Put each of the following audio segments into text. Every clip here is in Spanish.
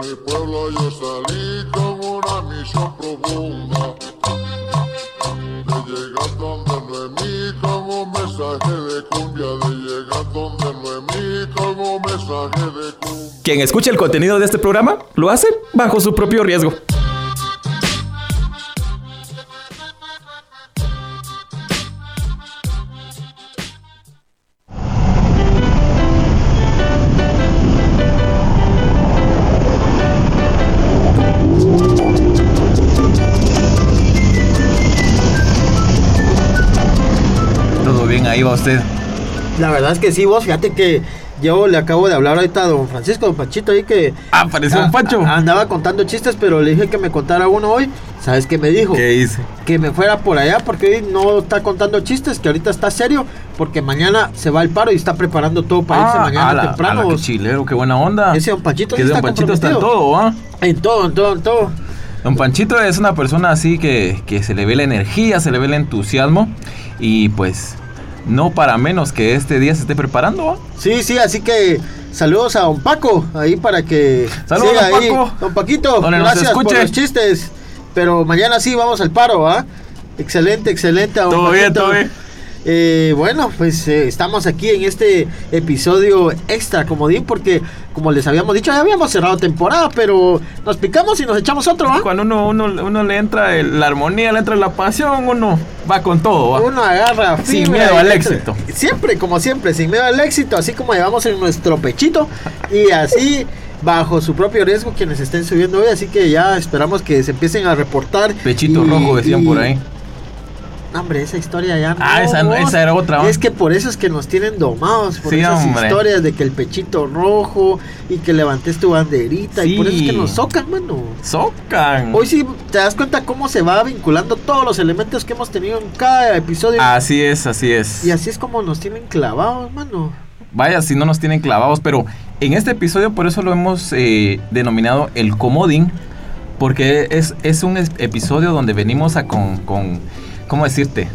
mi pueblo yo salí con una misión profunda. De llegar donde no es mí con un mensaje de cumbia. De llegar donde no es mí con un mensaje de cumbia. Quien escuche el contenido de este programa lo hace bajo su propio riesgo. Usted. La verdad es que sí, vos, fíjate que yo le acabo de hablar ahorita a don Francisco, don Panchito, ahí que... Ah, pareció un a- Pancho. a- andaba contando chistes, pero le dije que me contara uno hoy. ¿Sabes qué me dijo? ¿Qué hice? Que me fuera por allá porque hoy no está contando chistes, que ahorita está serio, porque mañana se va al paro y está preparando todo para irse mañana ala, temprano. ala, qué chilero, qué buena onda. Ese don Panchito que sí don está Panchito está en todo, ¿ah? En todo, en todo, en todo. Don Panchito es una persona así que, que se le ve la energía, se le ve el entusiasmo y pues no para menos que este día se esté preparando, ¿ah? Sí, sí, así que saludos a don Paco, ahí para que Saludos, siga don ahí. Paco. Don Paquito, Donde gracias por los chistes. Pero mañana sí vamos al paro, ¿ah? Excelente, excelente. don Todo bien, todo bien. Eh, bueno, pues eh, estamos aquí en este episodio extra, comodín, porque como les habíamos dicho, ya habíamos cerrado temporada, pero nos picamos y nos echamos otro, ¿ah? Cuando uno, uno, uno le entra el- la armonía, le entra la pasión, uno va con todo, ¿ah? Uno agarra Sin miedo al éxito. Siempre, como siempre, sin miedo al éxito, así como llevamos en nuestro pechito y así bajo su propio riesgo quienes estén subiendo hoy, así que ya esperamos que se empiecen a reportar. Pechito y- rojo decían y- por ahí. No, hombre, esa historia ya no. Ah, esa esa era otra. Es que por eso es que nos tienen domados, por Sí, esas hombre. historias de que el pechito rojo y que levantes tu banderita y por eso es que nos socan, mano. Socan. Hoy sí te das cuenta cómo se va vinculando todos los elementos que hemos tenido en cada episodio. Así es, así es. Y así es como nos tienen clavados, mano. Vaya, si no nos tienen clavados, pero en este episodio por eso lo hemos eh, denominado el comodín, porque es, es un episodio donde venimos a con, con, ¿cómo decirte?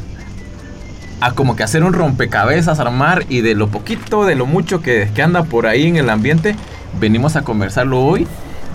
A como que hacer un rompecabezas, armar y de lo poquito, de lo mucho que, que anda por ahí en el ambiente, venimos a conversarlo hoy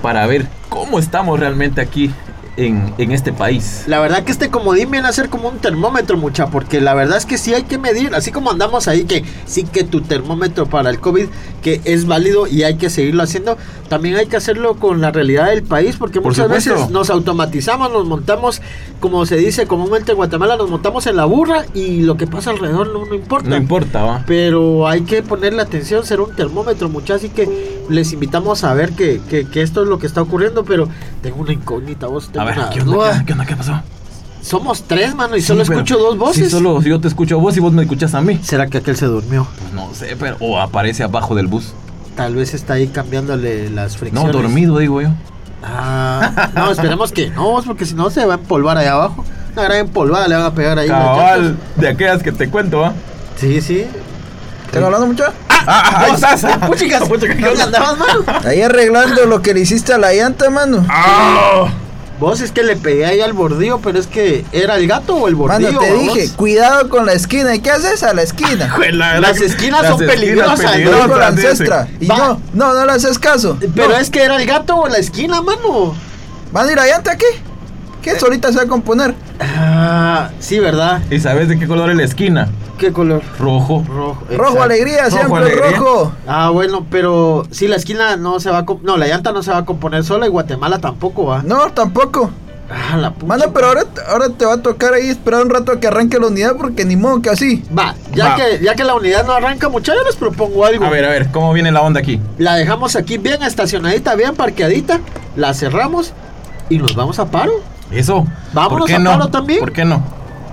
para ver cómo estamos realmente aquí en, en este país. La verdad que este comodín viene a ser como un termómetro, mucha, porque la verdad es que sí hay que medir, así como andamos ahí, que sí que tu termómetro para el COVID, que es válido y hay que seguirlo haciendo, también hay que hacerlo con la realidad del país, porque Por muchas supuesto. veces nos automatizamos, nos montamos, como se dice comúnmente en Guatemala, nos montamos en la burra y lo que pasa alrededor no, no importa. No importa, va. Pero hay que ponerle atención, ser un termómetro, muchachos. Así que les invitamos a ver que, que- que esto es lo que está ocurriendo. Pero tengo una incógnita, vos. Tengo ver, una ¿qué onda? duda. ¿Qué, onda? ¿Qué pasó? Somos tres, mano, y solo Sí, escucho dos voces. Sí, solo yo te escucho a vos y vos me escuchas a mí. ¿Será que aquel se durmió? Pues no sé, pero. O aparece abajo del bus. Tal vez está ahí cambiándole las No, fricciones. dormido, digo yo. Ah, no, esperemos que no, porque si no se va a empolvar allá abajo. Una gran empolvada le van a pegar ahí. Cabal, de aquellas que te cuento, ¿va? Sí, sí. ¿Están hablando mucho? ¡Ah! Vos, puchicas, ¿dónde andabas, mano? Ahí arreglando lo que le hiciste a la llanta, mano. ¡Ah! Vos es que le pegué ahí al bordillo, pero es que ¿era el gato o el bordillo? Mano, te vos? dije, cuidado con la esquina. ¿Y qué haces a la esquina? Las esquinas son peligrosas, ¿no? la ancestra. Y no, no, no le haces caso. Pero No. es que era el gato o la esquina, mano. ¿Van a ir a llanta aquí? ¿Qué? Solita se va a componer. Ah, sí, ¿verdad? ¿Y sabes de qué color es la esquina? ¿Qué color? Rojo. Rojo. Rojo alegría, Rojo siempre alegría. rojo. Ah, bueno, pero sí, la esquina no se va a... No, la llanta no se va a componer sola y Guatemala tampoco va. No, tampoco. Ah, la pucha. Mano, pero ahora, ahora te va a tocar ahí esperar un rato a que arranque la unidad porque ni modo que así. Va, ya, Va. Que, ya que la unidad no arranca, muchachos, les propongo algo. A ver, a ver, ¿cómo viene la onda aquí? La dejamos aquí bien estacionadita, bien parqueadita. La cerramos y nos vamos a paro. Eso. Vámonos ¿Por qué a no? paro también. ¿Por qué no?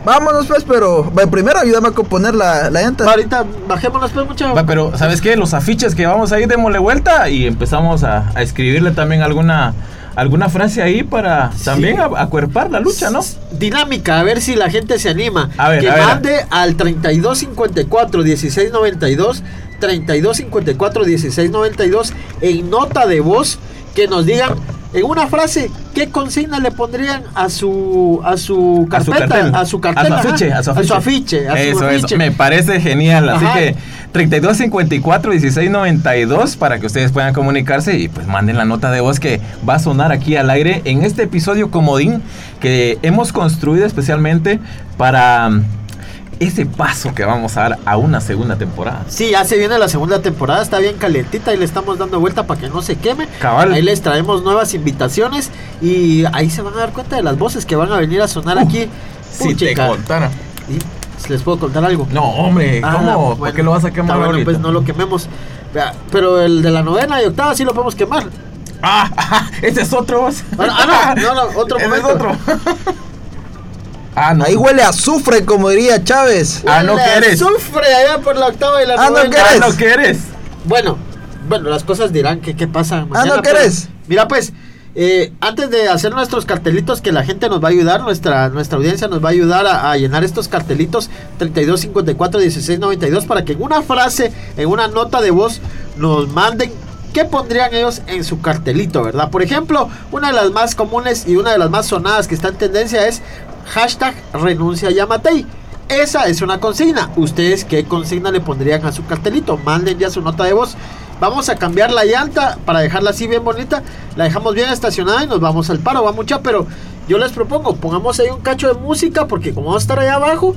Vámonos pues, pero va, primero ayúdame a componer la, la llanta. Ahorita bajémonos pues, muchachos. Va, pero ¿sabes qué? Los afiches que vamos a ir démosle vuelta y empezamos a, a escribirle también alguna alguna frase ahí para también a- acuerpar la lucha, ¿no? Dinámica, a ver si la gente se anima. A ver, que a ver. mande al 3254 1692, 3254 1692 en nota de voz que nos digan en una frase ¿qué consigna le pondrían a su a su A su carpeta, cartel. a su cartel, a su ajá, afiche, a su afiche. afiche, a su eso, afiche. eso, me parece genial. Así Ajá. que 32 54 16 92 para que ustedes puedan comunicarse y pues manden la nota de voz que va a sonar aquí al aire en este episodio comodín que hemos construido especialmente para ese paso que vamos a dar a una segunda temporada. Sí, ya se viene la segunda temporada, está bien calientita y le estamos dando vuelta para que no se queme. Cabal. Ahí les traemos nuevas invitaciones y ahí se van a dar cuenta de las voces que van a venir a sonar aquí. Si te contara. Y les puedo contar algo. No, hombre, Ah, ¿cómo? ¿Por bueno, qué lo vas a quemar bueno, ahorita? pues no lo quememos. Pero el de la novena y octava sí lo podemos quemar. Ah, ese es otro. Bueno, ah, no, no, no, otro Ese momento. es otro. ah, no. Ahí huele a azufre, como diría Chávez. Ah, ¿no quieres? Azufre allá por la octava y la Ah, ¿no novena. quieres? Ah, no quieres. Bueno, bueno, las cosas dirán que qué pasa mañana. Ah, ¿no pero- querés? Mira, pues, eh, antes de hacer nuestros cartelitos, que la gente nos va a ayudar, nuestra, nuestra audiencia nos va a ayudar a, a llenar estos cartelitos 32, 54, 16, 92 para que en una frase, en una nota de voz, nos manden qué pondrían ellos en su cartelito, ¿verdad? Por ejemplo, una de las más comunes y una de las más sonadas que está en tendencia es hashtag renuncia Yamatei. Esa es una consigna. ¿Ustedes qué consigna le pondrían a su cartelito? Manden ya su nota de voz. Vamos a cambiar la llanta para dejarla así bien bonita. La dejamos bien estacionada y nos vamos al paro, va mucha, pero yo les propongo, pongamos ahí un cacho de música porque como vamos a estar allá abajo,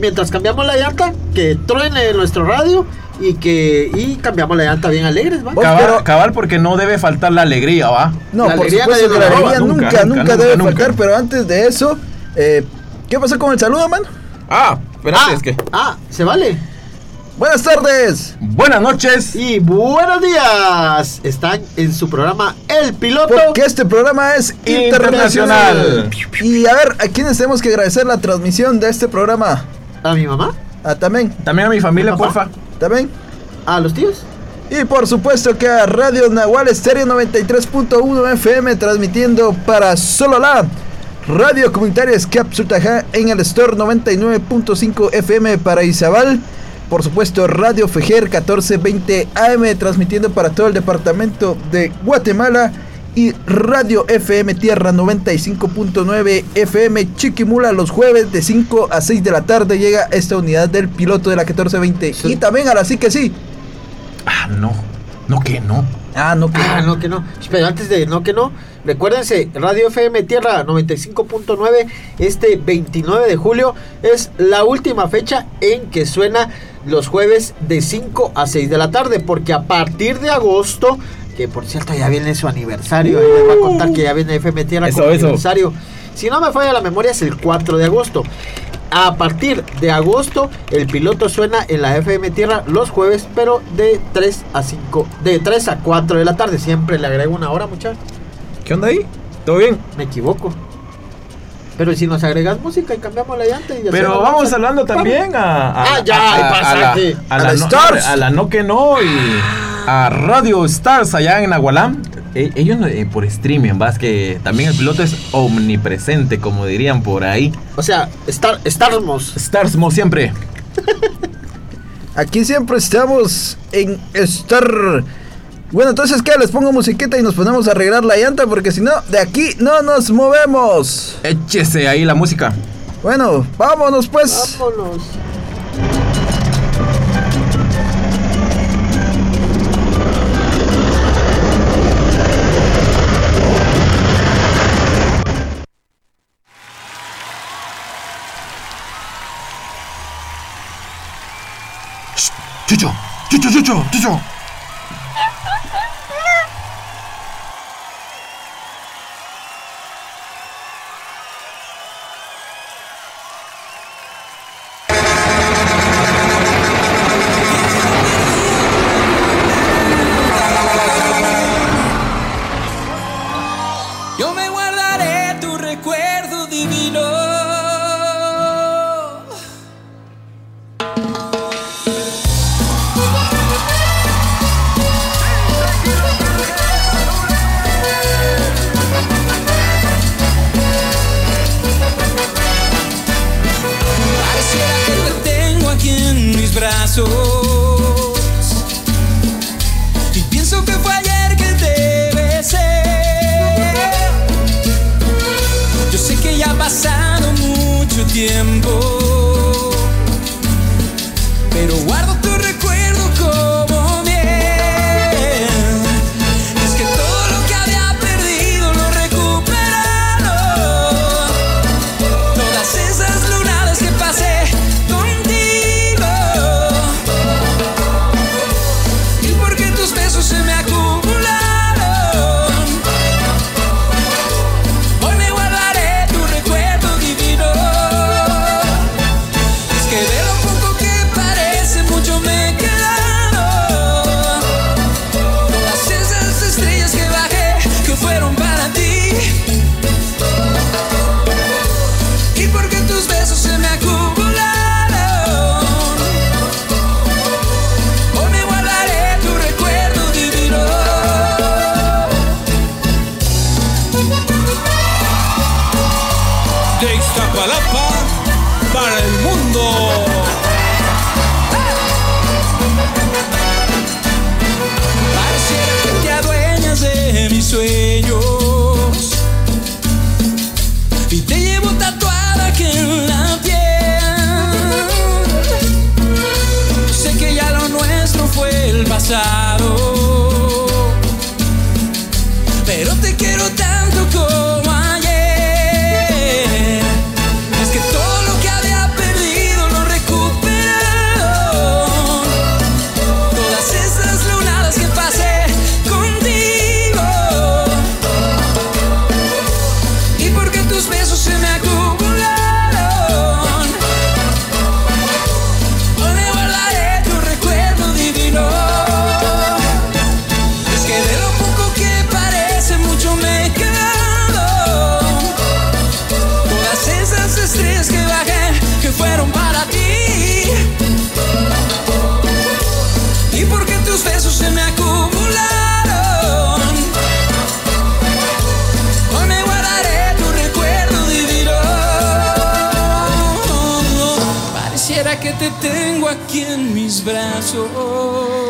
mientras cambiamos la llanta, que truene nuestro radio y que y cambiamos la llanta bien alegres, ¿va? Cabal, pero- cabal, porque no debe faltar la alegría, ¿va? No, La por alegría supuesto nadie que la alegría roba, nunca, nunca, nunca, nunca, debe nunca. faltar, pero antes de eso, eh, ¿qué pasó con el saludo, man? Ah, espérate, ah, es que. ah, se vale. Buenas tardes. Buenas noches. Y buenos días. Están en su programa El Piloto. Porque este programa es internacional. Internacional. Y a ver, ¿a quiénes tenemos que agradecer la transmisión de este programa? A mi mamá, Ah, también, También a mi familia, porfa. también. a los tíos. Y por supuesto que a Radio Nahual Estéreo 93.1 FM transmitiendo para Sololá. Radio Comunitaria Escap Sutajá en el Store 99.5 FM para Izabal. Por supuesto, Radio Fejer 1420 AM transmitiendo para todo el departamento de Guatemala. Y Radio FM Tierra 95.9 FM Chiquimula los jueves de 5 a 6 de la tarde llega esta unidad del piloto de la 1420. Sí. Y también a la sí que sí. Ah, no. No, que no. Ah, no, que Ah, no que no. Pero antes de no que no, recuérdense, Radio FM Tierra 95.9 este 29 de julio es la última fecha en que suena los jueves de 5 a 6 de la tarde, porque a partir de agosto, que por cierto ya viene su aniversario, ahí les voy a contar que ya viene FM Tierra Eso, con eso. aniversario. Si no me falla la memoria es el 4 de agosto. A partir de agosto, el piloto suena en la FM Tierra los jueves, pero de 3 a 5, de 3 a 4 de la tarde. Siempre le agrego una hora, muchachos. ¿Qué onda ahí? ¿Todo bien? Me equivoco. Pero si nos agregas música y cambiamos la llanta y Pero hacemos vamos hablando también a, a- Ah, ya, a, a la, pasaje. a A la la no, Stars. a la no que no y a Radio Stars allá en Nahualán. Eh, ellos eh, por streaming, vas que también el piloto es omnipresente, como dirían por ahí. O sea, Star, Starmos. Stars, como siempre. Aquí siempre estamos en estar. Bueno, entonces, ¿qué? Les pongo musiquita y nos ponemos a arreglar la llanta porque si no, de aquí no nos movemos. Échese ahí la música. Bueno, vámonos pues. Vámonos. Chucho, chucho, chucho, chucho. aquí en mis brazos.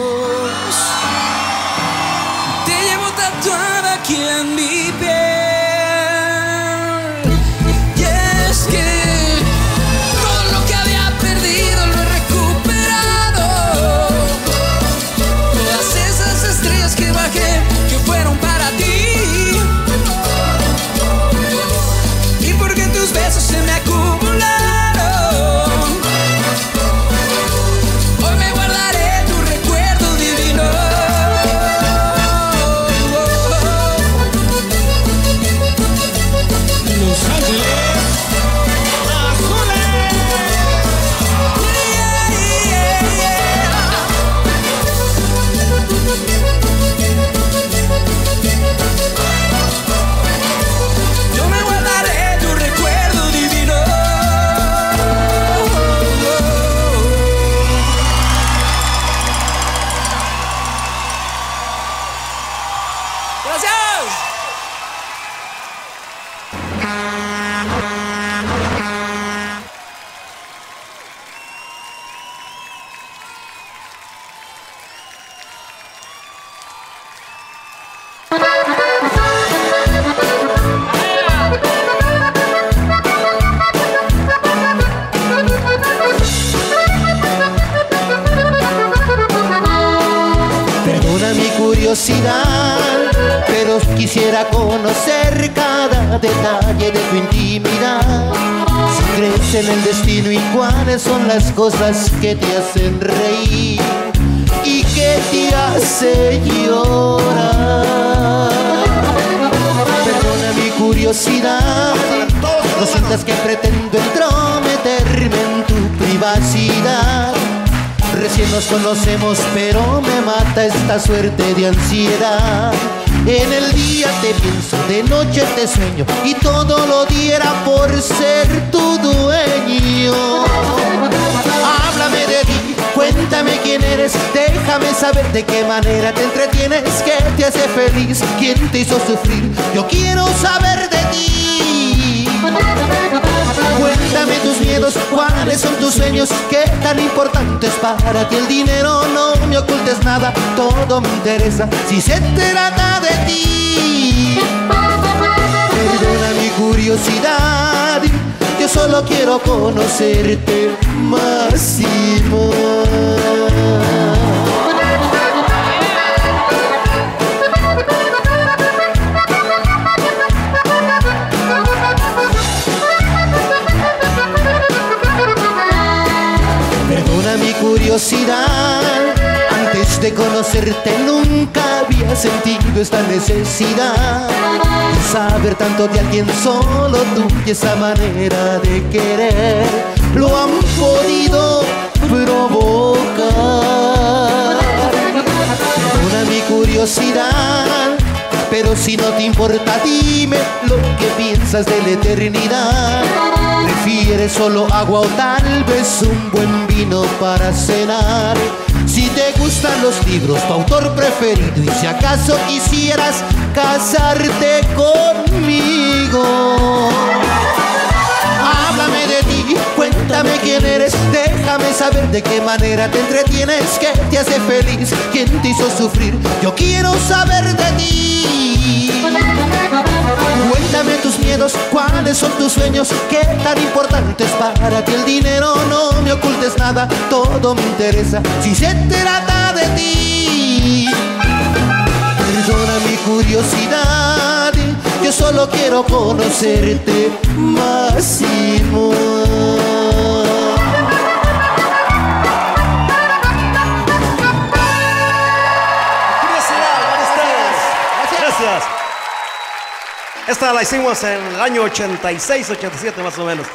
suerte de ansiedad. En el día te pienso, de noche te sueño y todo lo diera por ser tu dueño. Háblame de ti, cuéntame quién eres, déjame saber de qué manera te entretienes, qué te hace feliz, quién te hizo sufrir. Yo quiero saber de ti. Cuéntame tus miedos, cuáles son tus sueños, qué tan importante es para ti el dinero. No me ocultes nada, todo me interesa si se trata de ti. Perdona mi curiosidad, yo solo quiero conocerte más y más. Conocerte nunca había sentido esta necesidad de saber tanto de alguien solo tú y esa manera de querer lo han podido provocar. Perdona mi curiosidad. Pero si no te importa, dime lo que piensas de la eternidad. ¿Prefieres solo agua o tal vez un buen vino para cenar? Si te gustan los libros, tu autor preferido y si acaso quisieras casarte conmigo. Háblame de ti, cuéntame quién eres, déjame saber de qué manera te entretienes, qué te hace feliz, quién te hizo sufrir. Yo quiero saber de ti. Cuéntame tus miedos, cuáles son tus sueños, qué tan importante es para ti el dinero. No me ocultes nada, todo me interesa si se trata de ti. Perdona mi curiosidad, yo solo quiero conocerte más y más. Esta la hicimos en el año 86, 87 más o menos.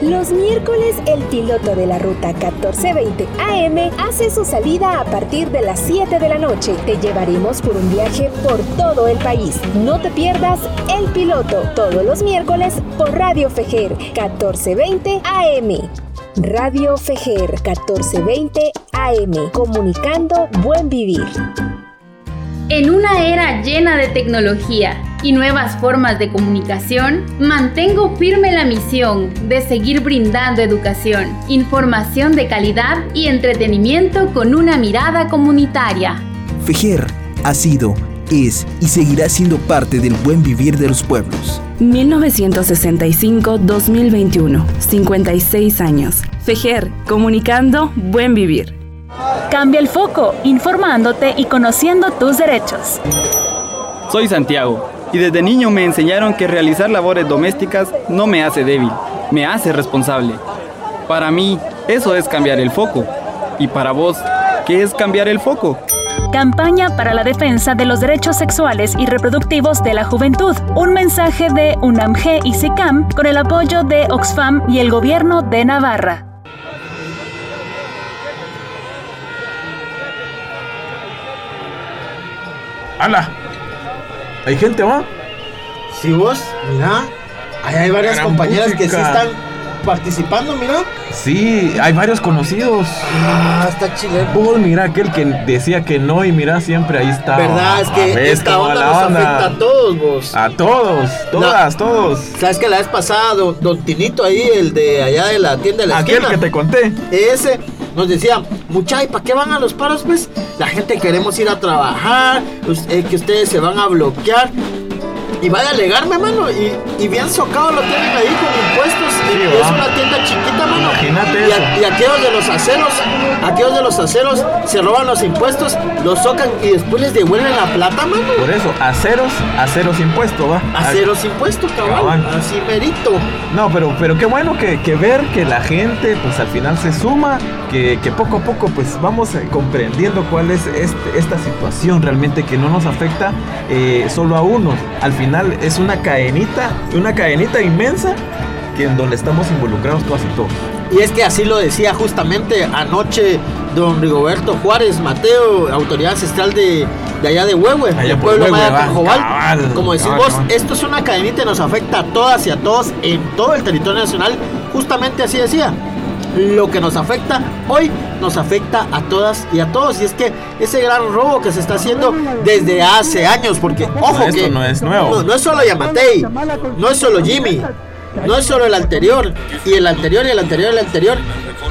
Los miércoles el piloto de la ruta 1420 AM hace su salida a partir de las 7 de la noche. Te llevaremos por un viaje por todo el país. No te pierdas El Piloto todos los miércoles por Radio Fejer 1420 AM. Radio Fejer 1420 AM. Comunicando buen vivir. En una era llena de tecnología y nuevas formas de comunicación, mantengo firme la misión de seguir brindando educación, información de calidad y entretenimiento con una mirada comunitaria. Fejer ha sido, es y seguirá siendo parte del buen vivir de los pueblos. 1965-2021, 56 años. Fejer, comunicando buen vivir. Cambia el foco, informándote y conociendo tus derechos. Soy Santiago y desde niño me enseñaron que realizar labores domésticas no me hace débil, me hace responsable. Para mí, eso es cambiar el foco. ¿Y para vos, qué es cambiar el foco? Campaña para la defensa de los derechos sexuales y reproductivos de la juventud. Un mensaje de UNAMG y SICAM con el apoyo de Oxfam y el gobierno de Navarra. ¡Hala! ¿Hay gente, va? Si vos, mira, ahí hay varias Gran compañeras que sí están participando, mira. Sí, hay varios conocidos. Ah, está chile. Vos mira aquel que decía que no y mira siempre ahí está. ¿Verdad? Es que ¿ves esta onda nos onda? afecta a todos, vos. A todos, todas, todos. ¿Sabes que la vez pasada, don, don Tinito ahí, el de allá de la tienda de la Aquel esquina? que te conté. Ese nos decía, mucha, ¿y para qué van a los paros? Pues la gente queremos ir a trabajar, eh, que ustedes se van a bloquear. Y vaya a alegarme, mano. Y, y bien socado lo tienen ahí con impuestos. Es una tienda chiquita, mano. Imagínate y, a- y aquellos de los aceros, aquellos de los aceros se roban los impuestos, los socan y después les devuelven la plata, mano. Por eso, a ceros, a ceros impuesto, va. A ceros impuestos. Cabal. Así merito. No, pero, pero qué bueno que, que ver que la gente pues al final se suma, que, que poco a poco pues vamos eh, comprendiendo cuál es este- esta situación realmente que no nos afecta eh, solo a unos. Al final es una cadenita, una cadenita inmensa en donde estamos involucrados todas y todos. Y es que así lo decía justamente anoche don Rigoberto Juárez Mateo, autoridad ancestral de, de allá de Huehue, del pueblo Huehue, maya va, Tajobal. cabal, Como decís cabal, vos, cabal. esto es una cadenita y nos afecta a todas y a todos en todo el territorio nacional. Justamente así decía. Lo que nos afecta hoy nos afecta a todas y a todos. Y es que ese gran robo que se está haciendo desde hace años, porque ojo esto que no es nuevo. No, no es solo Yamatei, no es solo Jimmy, no es solo el anterior, y el anterior, y el anterior, y el anterior.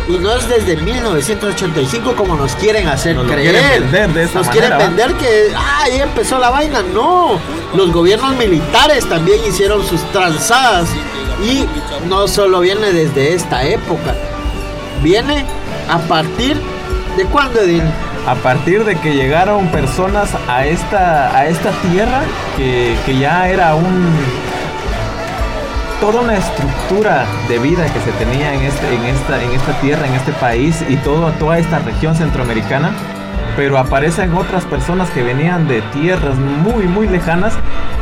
Y no es desde 1985 como nos quieren hacer Nos creer. quieren vender de esta nos manera, quieren ¿va? vender que ah, ahí empezó la vaina. No, los gobiernos militares también hicieron sus tranzadas Y no solo viene desde esta época, viene a partir de cuándo, Edil? A partir de que llegaron personas a esta, a esta tierra que, que ya era un toda una estructura de vida que se tenía en, este, esta, tierra, en este país y toda esta región centroamericana, pero aparecen otras personas que venían de tierras muy, muy lejanas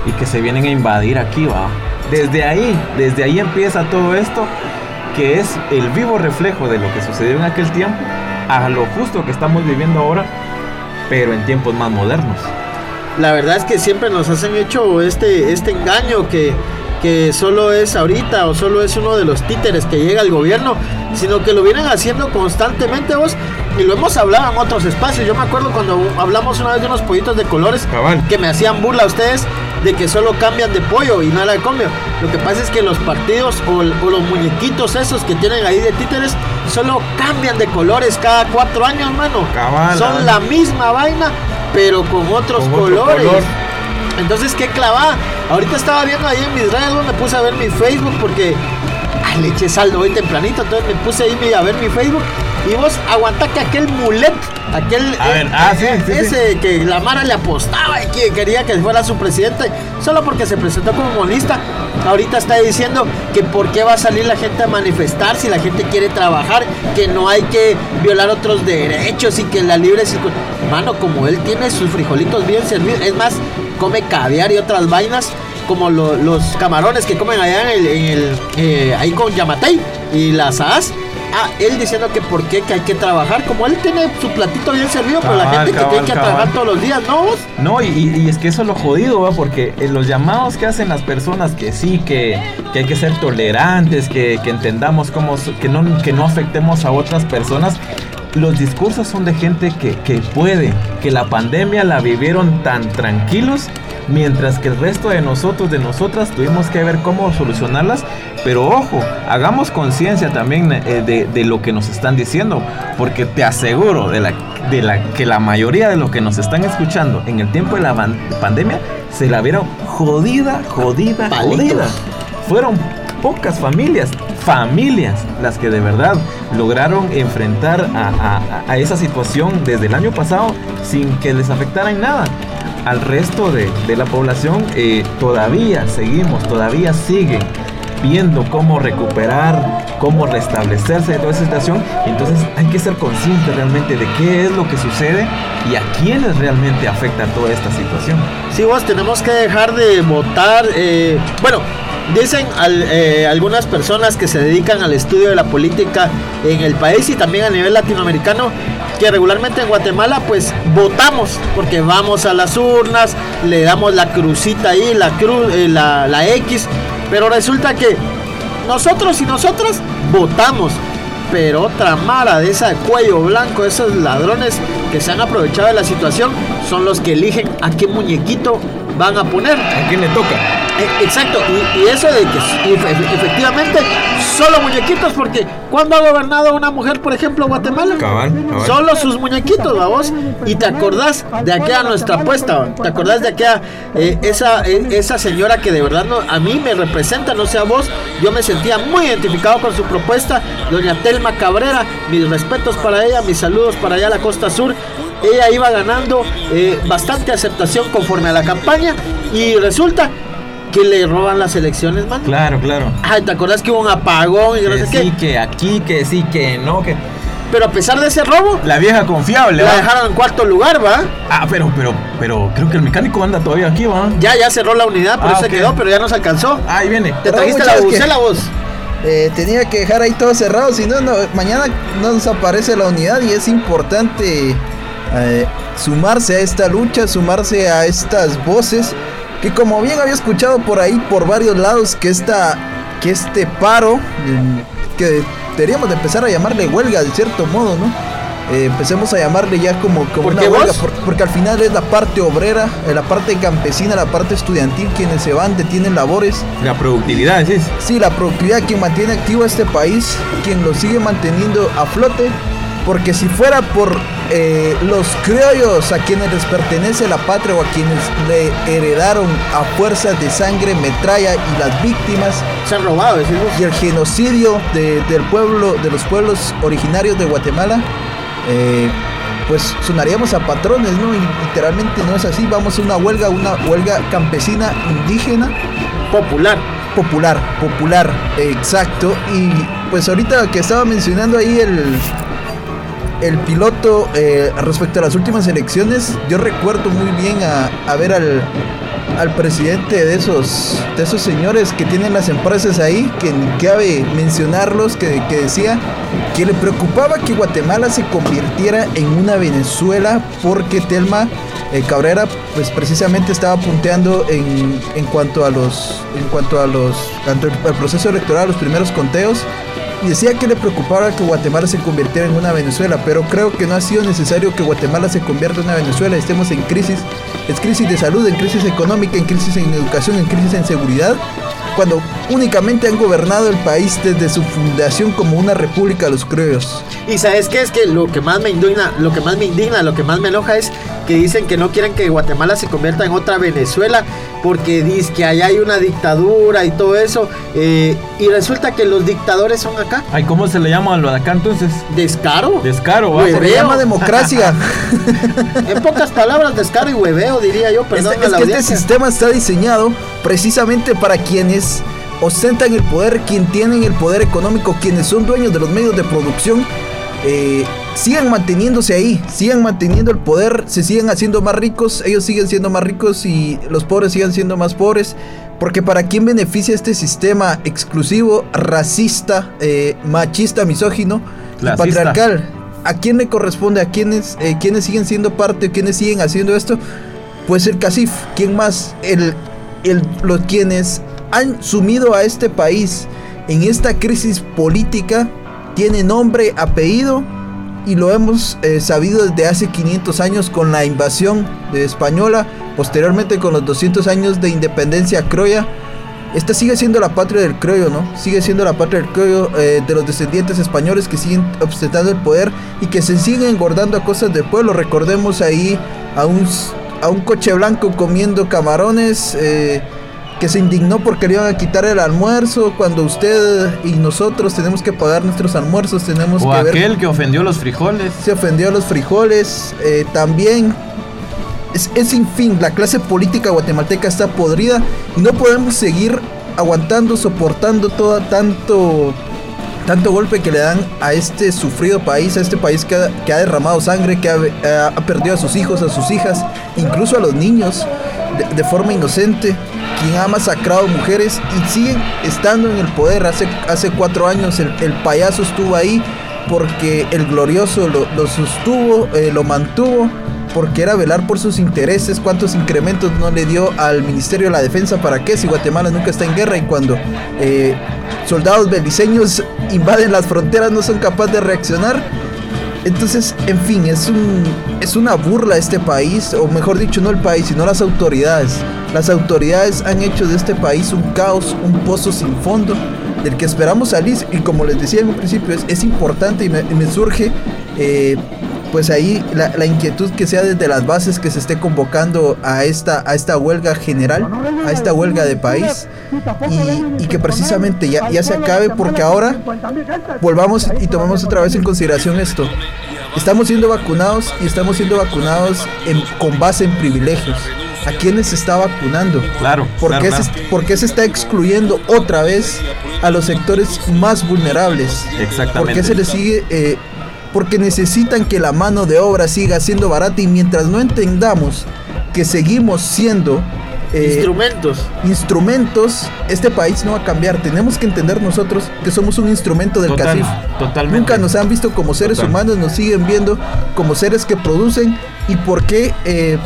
y que se vienen a invadir aquí, va. Desde ahí, desde ahí empieza todo esto, que es el vivo reflejo de lo que sucedió en aquel tiempo, a lo justo que estamos viviendo ahora, pero en tiempos más modernos. La verdad es que siempre nos hacen hecho este, este engaño que, que solo es ahorita o solo es uno de los títeres que llega al gobierno, sino que lo vienen haciendo constantemente vos. Y lo hemos hablado en otros espacios. Yo me acuerdo cuando hablamos una vez de unos pollitos de colores que me hacían burla a ustedes de que solo cambian de pollo y nada de cambio. Lo que pasa es que los partidos o, o los muñequitos esos que tienen ahí de títeres solo cambian de colores cada cuatro años, mano. Cabal, Son cabal. la misma vaina, pero con otros Con otro colores. color. Entonces, qué clavada. Ahorita estaba viendo ahí en mis redes, me puse a ver mi Facebook porque ay, le eché saldo hoy tempranito. Entonces me puse ahí a ver mi Facebook. Y vos aguantá que aquel mulet, aquel A ver, ah, sí, sí, ese que la Mara le apostaba y que quería que fuera su presidente, solo porque se presentó como monista. Ahorita está diciendo que por qué va a salir la gente a manifestar si la gente quiere trabajar, que no hay que violar otros derechos y que la libre circul- Mano, como él tiene sus frijolitos bien servidos, es más, come caviar y otras vainas como lo- los camarones que comen allá en el, en el, eh, ahí con Yamatei y las as. Ah, él diciendo que por qué que hay que trabajar, como él tiene su platito bien servido, pero la Cabal, gente que cabal, tiene que cabal. trabajar todos los días, ¿no? No, y, y- es que eso es lo jodido, ¿va? porque en los llamados que hacen las personas que sí, que, que hay que ser tolerantes, que, que entendamos cómo, que no, que no afectemos a otras personas, los discursos son de gente que, que puede, que la pandemia la vivieron tan tranquilos, mientras que el resto de nosotros, de nosotras, tuvimos que ver cómo solucionarlas. Pero ojo, hagamos conciencia también eh, de, de lo que nos están diciendo, porque te aseguro de la, de la, que la mayoría de los que nos están escuchando en el tiempo de la pandemia se la vieron jodida, jodida, Palitos. jodida. Fueron pocas familias, familias, las que de verdad lograron enfrentar a, esa situación desde el año pasado sin que les afectara en nada. Al resto de, la población eh, todavía seguimos, todavía siguen viendo cómo recuperar, cómo restablecerse de toda esa situación. Entonces hay que ser conscientes realmente de qué es lo que sucede y a quiénes realmente afecta toda esta situación. Sí, vos tenemos que dejar de votar. eh, bueno, dicen eh, algunas personas que se dedican al estudio de la política en el país y también a nivel latinoamericano que regularmente en Guatemala pues votamos porque vamos a las urnas, le damos la crucita ahí, la cruz, eh, la, la X, pero resulta que nosotros y nosotras votamos. Pero otra mara de esa de cuello blanco, esos ladrones que se han aprovechado de la situación, son los que eligen a qué muñequito van a poner. ¿A quién le toca? Eh, Exacto, y, y eso de que efectivamente solo muñequitos, porque cuando ha gobernado una mujer, por ejemplo, Guatemala? Cabal, cabal. Solo sus muñequitos, vamos. Y te acordás de aquella nuestra apuesta, te acordás de aquella, eh, esa, eh, esa señora que de verdad no, a mí me representa, no sé a vos, yo me sentía muy identificado con su propuesta, doña Telma Cabrera, mis respetos para ella, mis saludos para allá a la costa sur. Ella iba ganando eh, bastante aceptación conforme a la campaña y resulta que le roban las elecciones, man. Claro, claro. Ay, ¿te acordás que hubo un apagón y no Que sé sí, qué? que aquí, que sí, que no, que... Pero a pesar de ese robo, La vieja confiable, la ¿va? dejaron en cuarto lugar, ¿va? Ah, pero, pero, pero creo que el mecánico anda todavía aquí, ¿va? Ya, ya cerró la unidad, por Ah, eso se ok. quedó, pero ya nos alcanzó. Ahí viene. Te trajiste la bucela vos. Eh, tenía que dejar ahí todo cerrado, si no, no, mañana no nos aparece la unidad y es importante eh, sumarse a esta lucha, sumarse a estas voces que como bien había escuchado por ahí, por varios lados, que, esta, que este paro, que deberíamos de empezar a llamarle huelga de cierto modo, ¿no? Eh, empecemos a llamarle ya como, como ¿Por una huelga, por- porque al final es la parte obrera, eh, la parte campesina, la parte estudiantil, quienes se van, detienen labores. La productividad, decís. Sí, la productividad, quien mantiene activo a este país, quien lo sigue manteniendo a flote. Porque si fuera por eh, los criollos a quienes les pertenece la patria o a quienes le heredaron a fuerzas de sangre, metralla y las víctimas. Se han robado, decimos. Y el genocidio de- del pueblo, de los pueblos originarios de Guatemala. eh, pues sonaríamos a patrones, ¿no? Y literalmente no es así. Vamos a una huelga, una huelga campesina indígena. Popular. Popular, popular, exacto. Y pues ahorita que estaba mencionando ahí el, el piloto eh, respecto a las últimas elecciones, yo recuerdo muy bien a, ver al, al presidente de esos, de esos señores que tienen las empresas ahí, que cabe mencionarlos, que, que decía que le preocupaba que Guatemala se convirtiera en una Venezuela porque Telma eh, Cabrera pues precisamente estaba punteando en, en cuanto a los en cuanto a los tanto al proceso electoral, los primeros conteos decía que le preocupaba que Guatemala se convirtiera en una Venezuela, pero creo que no ha sido necesario que Guatemala se convierta en una Venezuela, estemos en crisis, es crisis de salud, en crisis económica, en crisis en educación, en crisis en seguridad, cuando únicamente han gobernado el país desde su fundación como una república los criollos. Y sabes qué es que lo que más me indigna, lo que más me indigna, lo que más me enoja es que dicen que no quieren que Guatemala se convierta en otra Venezuela porque dice que allá hay una dictadura y todo eso eh, y resulta que los dictadores son acá. Ay, ¿cómo se le llama a lo de acá entonces? Descaro. Descaro, va. Hueveo. Se le llama democracia. en pocas palabras, descaro y hueveo, diría yo, perdón Este- a es la que este sistema está diseñado precisamente para quienes ostentan el poder, quien tienen el poder económico, quienes son dueños de los medios de producción, eh, sigan manteniéndose ahí, sigan manteniendo el poder, se siguen haciendo más ricos, ellos siguen siendo más ricos y los pobres sigan siendo más pobres. Porque para quién beneficia este sistema exclusivo, racista, eh, machista, misógino y patriarcal. ¿A quién le corresponde? ¿A quiénes, eh, quiénes siguen siendo parte? ¿Quiénes siguen haciendo esto? Pues el CACIF. ¿Quién más? El, el, los quienes han sumido a este país en esta crisis política tiene nombre, apellido y lo hemos eh, sabido desde hace 500 años con la invasión de española, posteriormente con los 200 años de independencia croya. Esta sigue siendo la patria del criollo, ¿no? Sigue siendo la patria del criollo eh, de los descendientes españoles que siguen ostentando el poder y que se siguen engordando a cosas del pueblo. Recordemos ahí a un, a un coche blanco comiendo camarones eh, que se indignó porque le iban a quitar el almuerzo cuando usted y nosotros tenemos que pagar nuestros almuerzos, tenemos O que ver aquel que ofendió los frijoles. se ofendió a los frijoles. eh, también es, es sin fin. La clase política guatemalteca está podrida y no podemos seguir aguantando, soportando todo tanto. Tanto golpe que le dan a este sufrido país, a este país que ha, que ha derramado sangre, que ha, ha- ha perdido a sus hijos, a sus hijas, incluso a los niños de, forma inocente, quien ha masacrado mujeres y siguen estando en el poder. Hace, hace cuatro años el, el payaso estuvo ahí porque el glorioso lo, lo sostuvo, eh, lo mantuvo, porque era velar por sus intereses, cuántos incrementos no le dio al Ministerio de la Defensa, para qué, si Guatemala nunca está en guerra y cuando eh, soldados beliceños invaden las fronteras no son capaces de reaccionar. Entonces, en fin, es, un, es una burla este país, o mejor dicho, no el país, sino las autoridades. Las autoridades han hecho de este país un caos, un pozo sin fondo, del que esperamos salir. Y como les decía en un principio, es, es importante y me, surge, eh, pues ahí la, la inquietud que sea desde las bases que se esté convocando a esta, a esta huelga general, a esta huelga de país, y, y que precisamente ya, ya se acabe, porque ahora volvamos y tomemos otra vez en consideración esto. Estamos siendo vacunados y estamos siendo vacunados en- con base en privilegios. ¿A quiénes se está vacunando? Claro. ¿Por, claro, qué claro. Se, por qué se está excluyendo otra vez a los sectores más vulnerables? Exactamente. ¿Por qué se les sigue? eh, porque necesitan que la mano de obra siga siendo barata y mientras no entendamos que seguimos siendo eh, Instrumentos. instrumentos, este país no va a cambiar. Tenemos que entender nosotros que somos un instrumento del Total- CACIF. totalmente. Nunca nos han visto como seres Total. humanos, nos siguen viendo como seres que producen y por qué eh,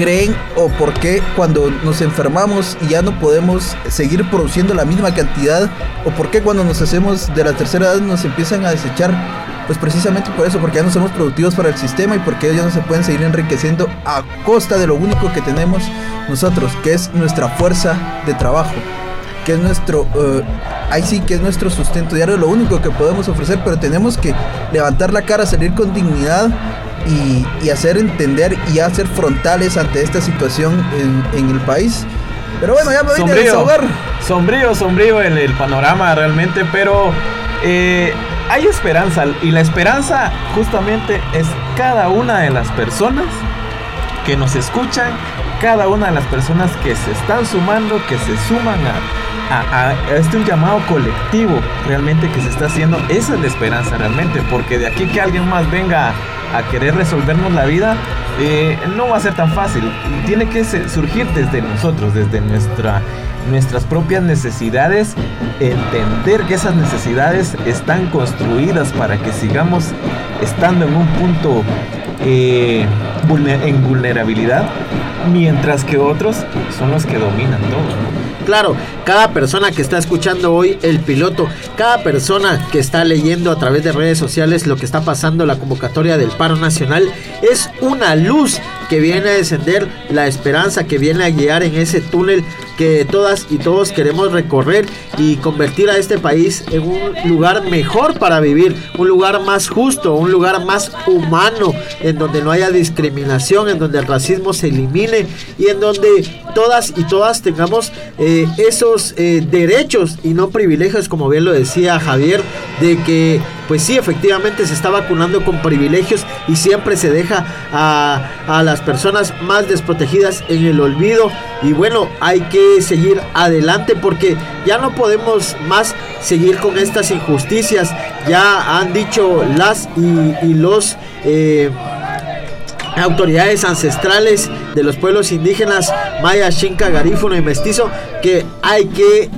creen o por qué cuando nos enfermamos y ya no podemos seguir produciendo la misma cantidad o por qué cuando nos hacemos de la tercera edad nos empiezan a desechar pues precisamente por eso, porque ya no somos productivos para el sistema y porque ellos ya no se pueden seguir enriqueciendo a costa de lo único que tenemos nosotros, que es nuestra fuerza de trabajo. que es nuestro, ahí sí que es nuestro sustento diario, lo único que podemos ofrecer, pero tenemos que levantar la cara, salir con dignidad y, y hacer entender y hacer frontales ante esta situación en, en el país. Pero bueno, ya me a sombrío, desahogar. sombrío, sombrío el, el panorama realmente, pero eh, hay esperanza y la esperanza justamente es cada una de las personas que nos escuchan, cada una de las personas que se están sumando, que se suman a, a, a este un llamado colectivo realmente que se está haciendo. Esa es la esperanza realmente, porque de aquí que alguien más venga a querer resolvernos la vida, eh, no va a ser tan fácil. Tiene que surgir desde nosotros, desde nuestra, nuestras propias necesidades, entender que esas necesidades están construidas para que sigamos estando en un punto eh, en vulnerabilidad, mientras que otros son los que dominan todo. Claro, cada persona que está escuchando hoy el piloto, cada persona que está leyendo a través de redes sociales lo que está pasando, la convocatoria del paro nacional, es una luz que viene a descender, la esperanza que viene a guiar en ese túnel que todas y todos queremos recorrer y convertir a este país en un lugar mejor para vivir, un lugar más justo, un lugar más humano, en donde no haya discriminación, en donde el racismo se elimine y en donde todas y todas tengamos eh, esos eh, derechos y no privilegios, como bien lo decía Javier, de que pues sí, efectivamente se está vacunando con privilegios y siempre se deja a, a las personas más desprotegidas en el olvido. Y bueno, hay que seguir adelante porque ya no podemos más seguir con estas injusticias. Ya han dicho las y, los... eh, autoridades ancestrales de los pueblos indígenas maya, xinca, garífuno y mestizo que hay que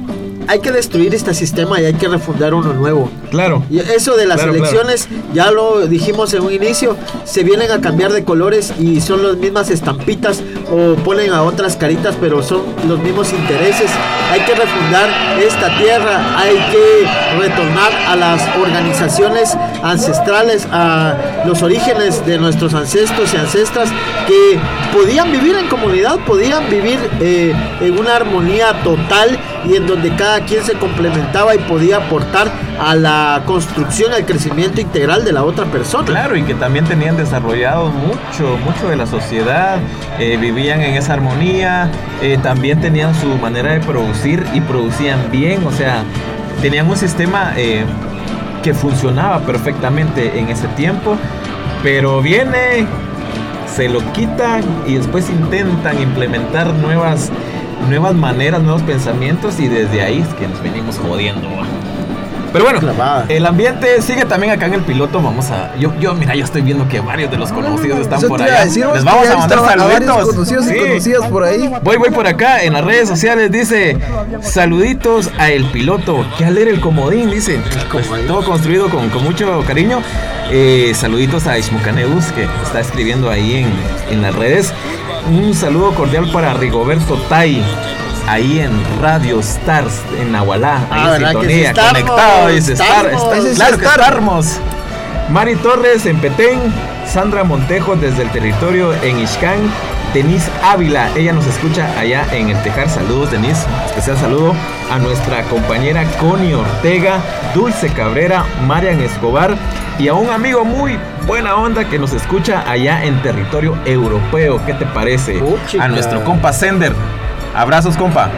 hay que destruir este sistema y hay que refundar uno nuevo. Claro. Y eso de las Claro, elecciones, ya lo dijimos en un inicio, se vienen a cambiar de colores y son las mismas estampitas o ponen a otras caritas, pero son los mismos intereses. Hay que refundar esta tierra, hay que retornar a las organizaciones ancestrales, a los orígenes de nuestros ancestros y ancestras que podían vivir en comunidad, podían vivir eh, en una armonía total y en donde cada quien se complementaba y podía aportar a la construcción, al crecimiento integral de la otra persona. Claro, y que también tenían desarrollado mucho, mucho de la sociedad, eh, vivían en esa armonía, eh, también tenían su manera de producir y producían bien, o sea, tenían un sistema eh, que funcionaba perfectamente en ese tiempo, pero viene, se lo quitan y después intentan implementar nuevas, nuevas maneras, nuevos pensamientos y desde ahí es que nos venimos jodiendo. Pero bueno, el ambiente sigue también acá en el piloto. Vamos a. Yo, yo mira, yo estoy viendo que varios de los conocidos están Eso por allá. decir, Les vamos a mandar saluditos. conocidos y Sí. conocidas por ahí. Voy, voy por acá en las redes sociales. Dice saluditos a el piloto. Que al leer el comodín, dice. Pues, todo construido con, con mucho cariño. Eh, saluditos a Ishmucaneus que está escribiendo ahí en, en las redes. Un saludo cordial para Rigoberto Tai. Ahí en Radio Stars, en Nahualá, ahí Ah, en ¿verdad que sí sintonía, conectado, dice Star. Star- sí claro que estamos. estamos. Mari Torres en Petén, Sandra Montejo desde el territorio en Ixcán, Denise Ávila, ella nos escucha allá en el Tejar. Saludos, Denise. Especial saludo a nuestra compañera Connie Ortega, Dulce Cabrera, Marian Escobar y a un amigo muy buena onda que nos escucha allá en territorio europeo. ¿Qué te parece? a nuestro compa Sender. Abrazos, compa.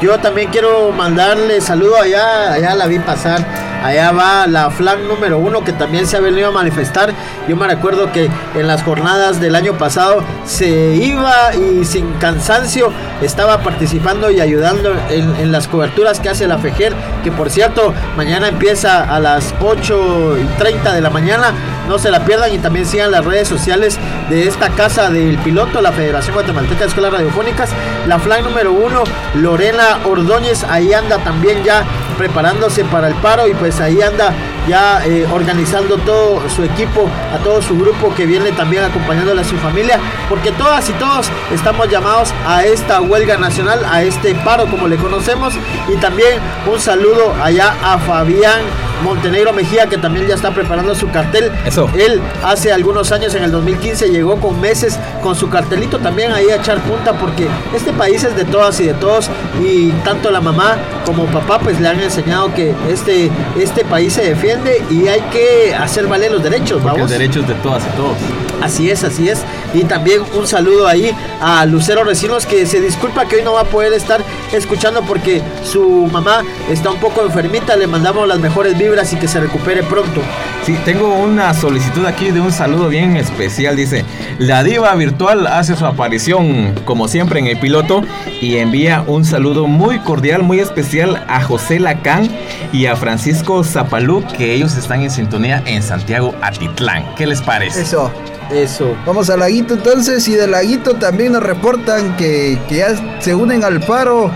Yo también quiero mandarle saludo allá, allá la vi pasar. Allá va la flag número uno que también se ha venido a manifestar. Yo me recuerdo que en las jornadas del año pasado se iba y sin cansancio estaba participando y ayudando en, las coberturas que hace la FEJER. Que por cierto, mañana empieza a las 8 y 30 de la mañana. No se la pierdan y también sigan las redes sociales de esta casa del piloto, la Federación Guatemalteca de Escuelas Radiofónicas. La flag número uno, Lorena Ordóñez, ahí anda también ya preparándose para el paro y pues ahí anda ya eh, organizando todo su equipo, a todo su grupo que viene también acompañándole a su familia, porque todas y todos estamos llamados a esta huelga nacional, a este paro como le conocemos, y también un saludo allá a Fabián Montenegro Mejía, que también ya está preparando su cartel. Eso. Él hace algunos años, en el 2015, llegó con meses con su cartelito también ahí a echar punta, porque este país es de todas y de todos, y tanto la mamá como papá, pues le han enseñado que este, este país se defiende y hay que hacer valer los derechos, vamos. el derecho es de todas y todos. Así es, así es. Y también un saludo ahí a Lucero Recinos que se disculpa que hoy no va a poder estar escuchando porque su mamá está un poco enfermita. Le mandamos las mejores vibras y que se recupere pronto. Sí, tengo una solicitud aquí de un saludo bien especial. Dice, la diva virtual hace su aparición como siempre en el piloto y envía un saludo muy cordial, muy especial a José Lacán y a Francisco Zapalú, que ellos están en sintonía en Santiago Atitlán. ¿Qué les parece? Eso. Eso. Vamos al laguito entonces y del laguito también nos reportan que, que ya se unen al paro.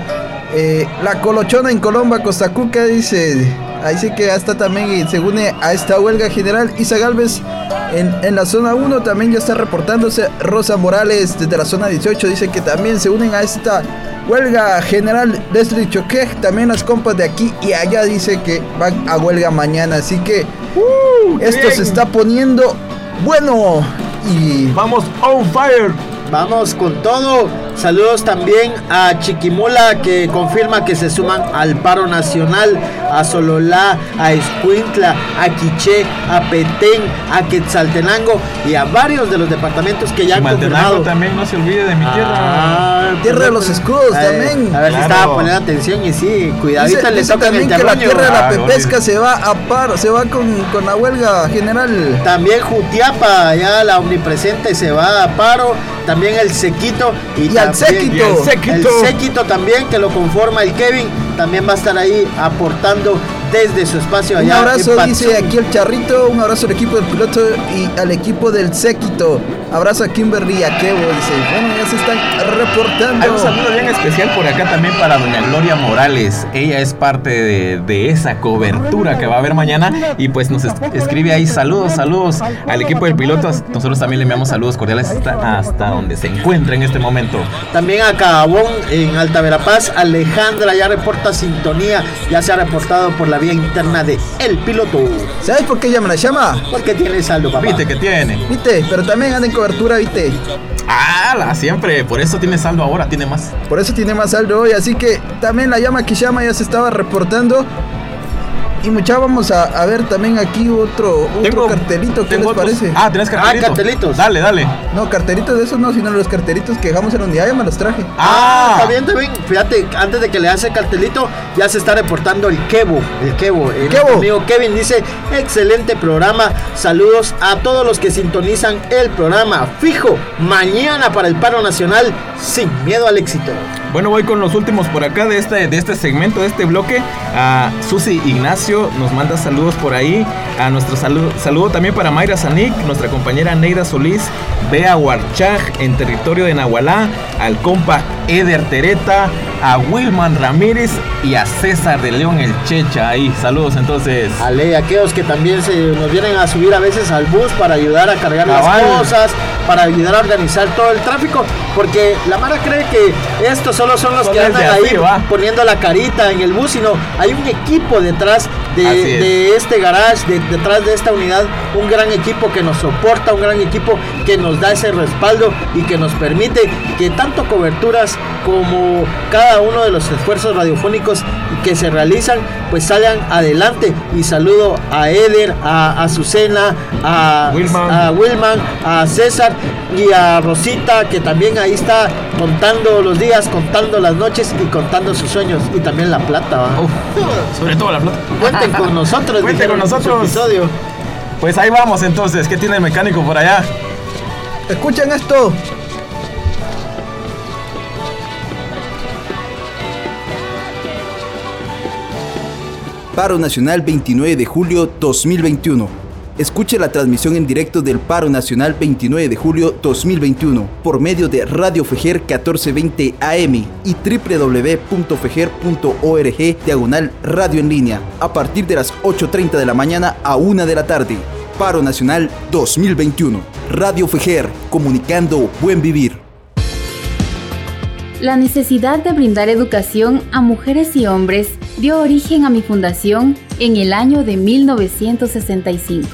eh, la Colochona en Colomba, Costa Cuca dice, ahí sí que ya está también y se une a esta huelga general. Isa Galvez en, en la zona 1 también ya está reportándose. Rosa Morales desde la zona 18 dice que también se unen a esta huelga general desde Choque. También las compas de aquí y allá dice que van a huelga mañana. Así que esto bien. se está poniendo bueno y vamos on fire. Vamos con todo. Saludos también a Chiquimula que confirma que se suman al paro nacional, a Sololá, a Escuintla, a Quiché, a Petén, a Quetzaltenango y a varios de los departamentos que ya han confirmado. también, no se olvide de mi tierra. Ah, Tierra de los escudos a ver, también. A ver si Claro. estaba poniendo atención y sí, cuidadito Dice, le dice tocan también el que la tierra de la Ah, pepesca se va a paro, se va con, con la huelga general. También Jutiapa, ya la omnipresente se va a paro. También el Sequito y, Y al Séquito. El Séquito también, que lo conforma el Kevin, también va a estar ahí aportando desde su espacio Un allá. en abrazo, dice aquí el charrito, un abrazo al equipo del piloto y al equipo del séquito. Abrazo a Kimberly y a Kevo, dice. Bueno, ya se están reportando. Hay un saludo bien especial por acá también para doña Gloria Morales. Ella es parte de, de esa cobertura que va a haber mañana y pues nos es- escribe ahí saludos, saludos al equipo del piloto. Nosotros también le enviamos saludos cordiales hasta, hasta donde se encuentra en este momento. También a Cabón en Alta Verapaz, Alejandra ya reporta sintonía, ya se ha reportado por la vía interna de El Piloto. ¿Sabes por qué ella me la llama? Porque tiene saldo, papá. Viste que tiene. ¿Viste? Pero también anda en cobertura, ¿viste? Ah, la siempre. Por eso tiene saldo ahora, tiene más. Por eso tiene más saldo hoy. Así que también la llama Kishama ya se estaba reportando. Y mucha vamos a, a ver también aquí otro, otro Tengo- cartelito. ¿Qué les otros- parece? Ah, tenés cartelitos. Ah, cartelitos. Dale, dale. No, cartelitos de esos no, sino los cartelitos que dejamos en un día. Ya me los traje. Ah, está bien, está bien. Fíjate, antes de que le hace cartelito, ya se está reportando el Kevo. El Kevo. El Kevo. amigo Kevin dice: excelente programa. Saludos a todos los que sintonizan el programa. Fijo, mañana para el paro nacional, sin miedo al éxito. Bueno, voy con los últimos por acá de este, de este segmento, de este bloque. A Susi Ignacio nos manda saludos por ahí. A nuestro saludo, saludo también para Mayra Zanik, nuestra compañera Neira Solís, Bea Huarchaj en territorio de Nahualá, al compa Eder Tereta, a Wilman Ramírez y a César de León el Checha. Ahí, saludos entonces. Ale, y aquellos que también se nos vienen a subir a veces al bus para ayudar a cargar Cabal. las cosas, para ayudar a organizar todo el tráfico, porque la Mara cree que estos solo son los que andan ahí así, poniendo la carita en el bus, sino hay un equipo detrás de, Así es. de este garage, de- detrás de esta unidad, un gran equipo que nos soporta, un gran equipo que nos da ese respaldo y que nos permite que tanto coberturas como cada uno de los esfuerzos radiofónicos que se realizan, pues salgan adelante. Y saludo a Eder, a Azucena, a Wilman. a Wilman, a César y a Rosita, que también ahí está contando los días, contando las noches y contando sus sueños. Y también la plata, sobre todo la flota. Cuenten con nosotros, Cuenten con nosotros. episodio. Pues ahí vamos entonces. ¿Qué tiene el mecánico por allá? Escuchen esto. Paro Nacional 29 de julio 2021. Escuche la transmisión en directo del Paro Nacional 29 de julio 2021 por medio de Radio Fejer 1420 AM y www.fejer.org diagonal radio en línea a partir de las 8.30 de la mañana a 1 de la tarde. Paro Nacional 2021. Radio Fejer, comunicando buen vivir. La necesidad de brindar educación a mujeres y hombres dio origen a mi fundación en el año de 1965.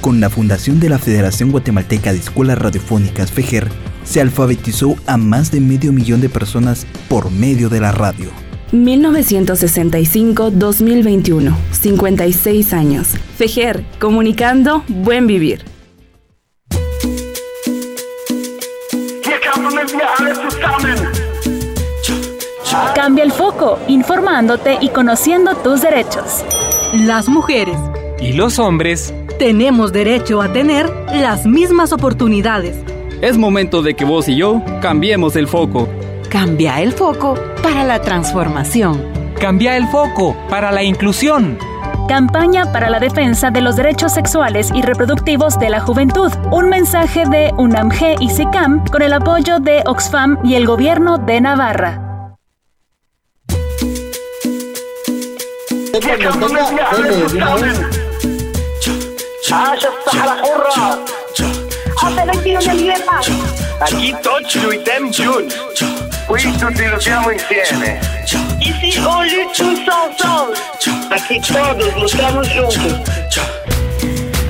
Con la fundación de la Federación Guatemalteca de Escuelas Radiofónicas FEGER, se alfabetizó a más de medio millón de personas por medio de la radio. 1965-2021, 56 años. FEGER, comunicando buen vivir. Cambia el foco, informándote y conociendo tus derechos. Las mujeres y los hombres tenemos derecho a tener las mismas oportunidades. Es momento de que vos y yo cambiemos el foco. Cambia el foco para la transformación. Cambia el foco para la inclusión. Campaña para la defensa de los derechos sexuales y reproductivos de la juventud. Un mensaje de UNAMG y SICAM con el apoyo de Oxfam y el gobierno de Navarra. Aquí Tocho e Temjun. Qui tutti insieme. Ici on lutte tous ensemble. Aquí todos luchamos juntos.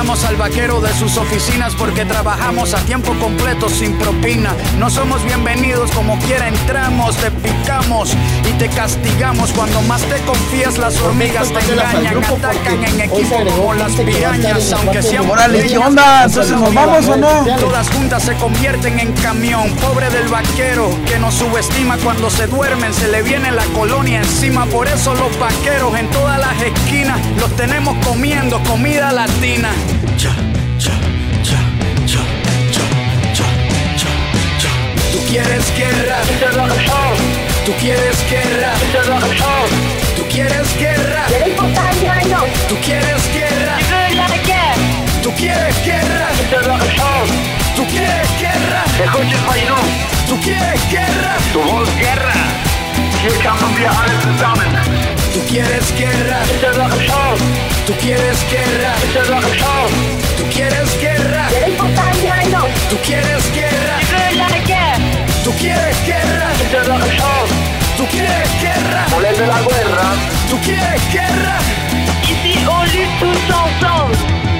al vaquero de sus oficinas porque trabajamos a tiempo completo sin propina. No somos bienvenidos como quiera entramos, te picamos y te castigamos. Cuando más te confías, las hormigas te engañan, atacan en equipo como las pirañas, aunque sean Morales, ¿qué onda? Entonces, ¿nos vamos o no? Todas juntas se convierten en camión. Pobre del vaquero que nos subestima cuando se duermen, se le viene la colonia encima. Por eso los vaqueros en todas las esquinas los tenemos comiendo comida latina. Cha, cha, cha, cha, cha, cha, cha, cha. Tú quieres guerra, tú quieres guerra, tú quieres guerra, tú quieres guerra, tú quieres guerra, tú quieres guerra, tú quieres guerra, Du willst Guerra. Hier kämpfen wir alle zusammen. Tú quieres guerra, tú quieres guerra, tú quieres guerra, tú quieres guerra, tú quieres guerra, tú quieres guerra, Volver la guerra. tú quieres guerra. Ici on lutte tous ensemble.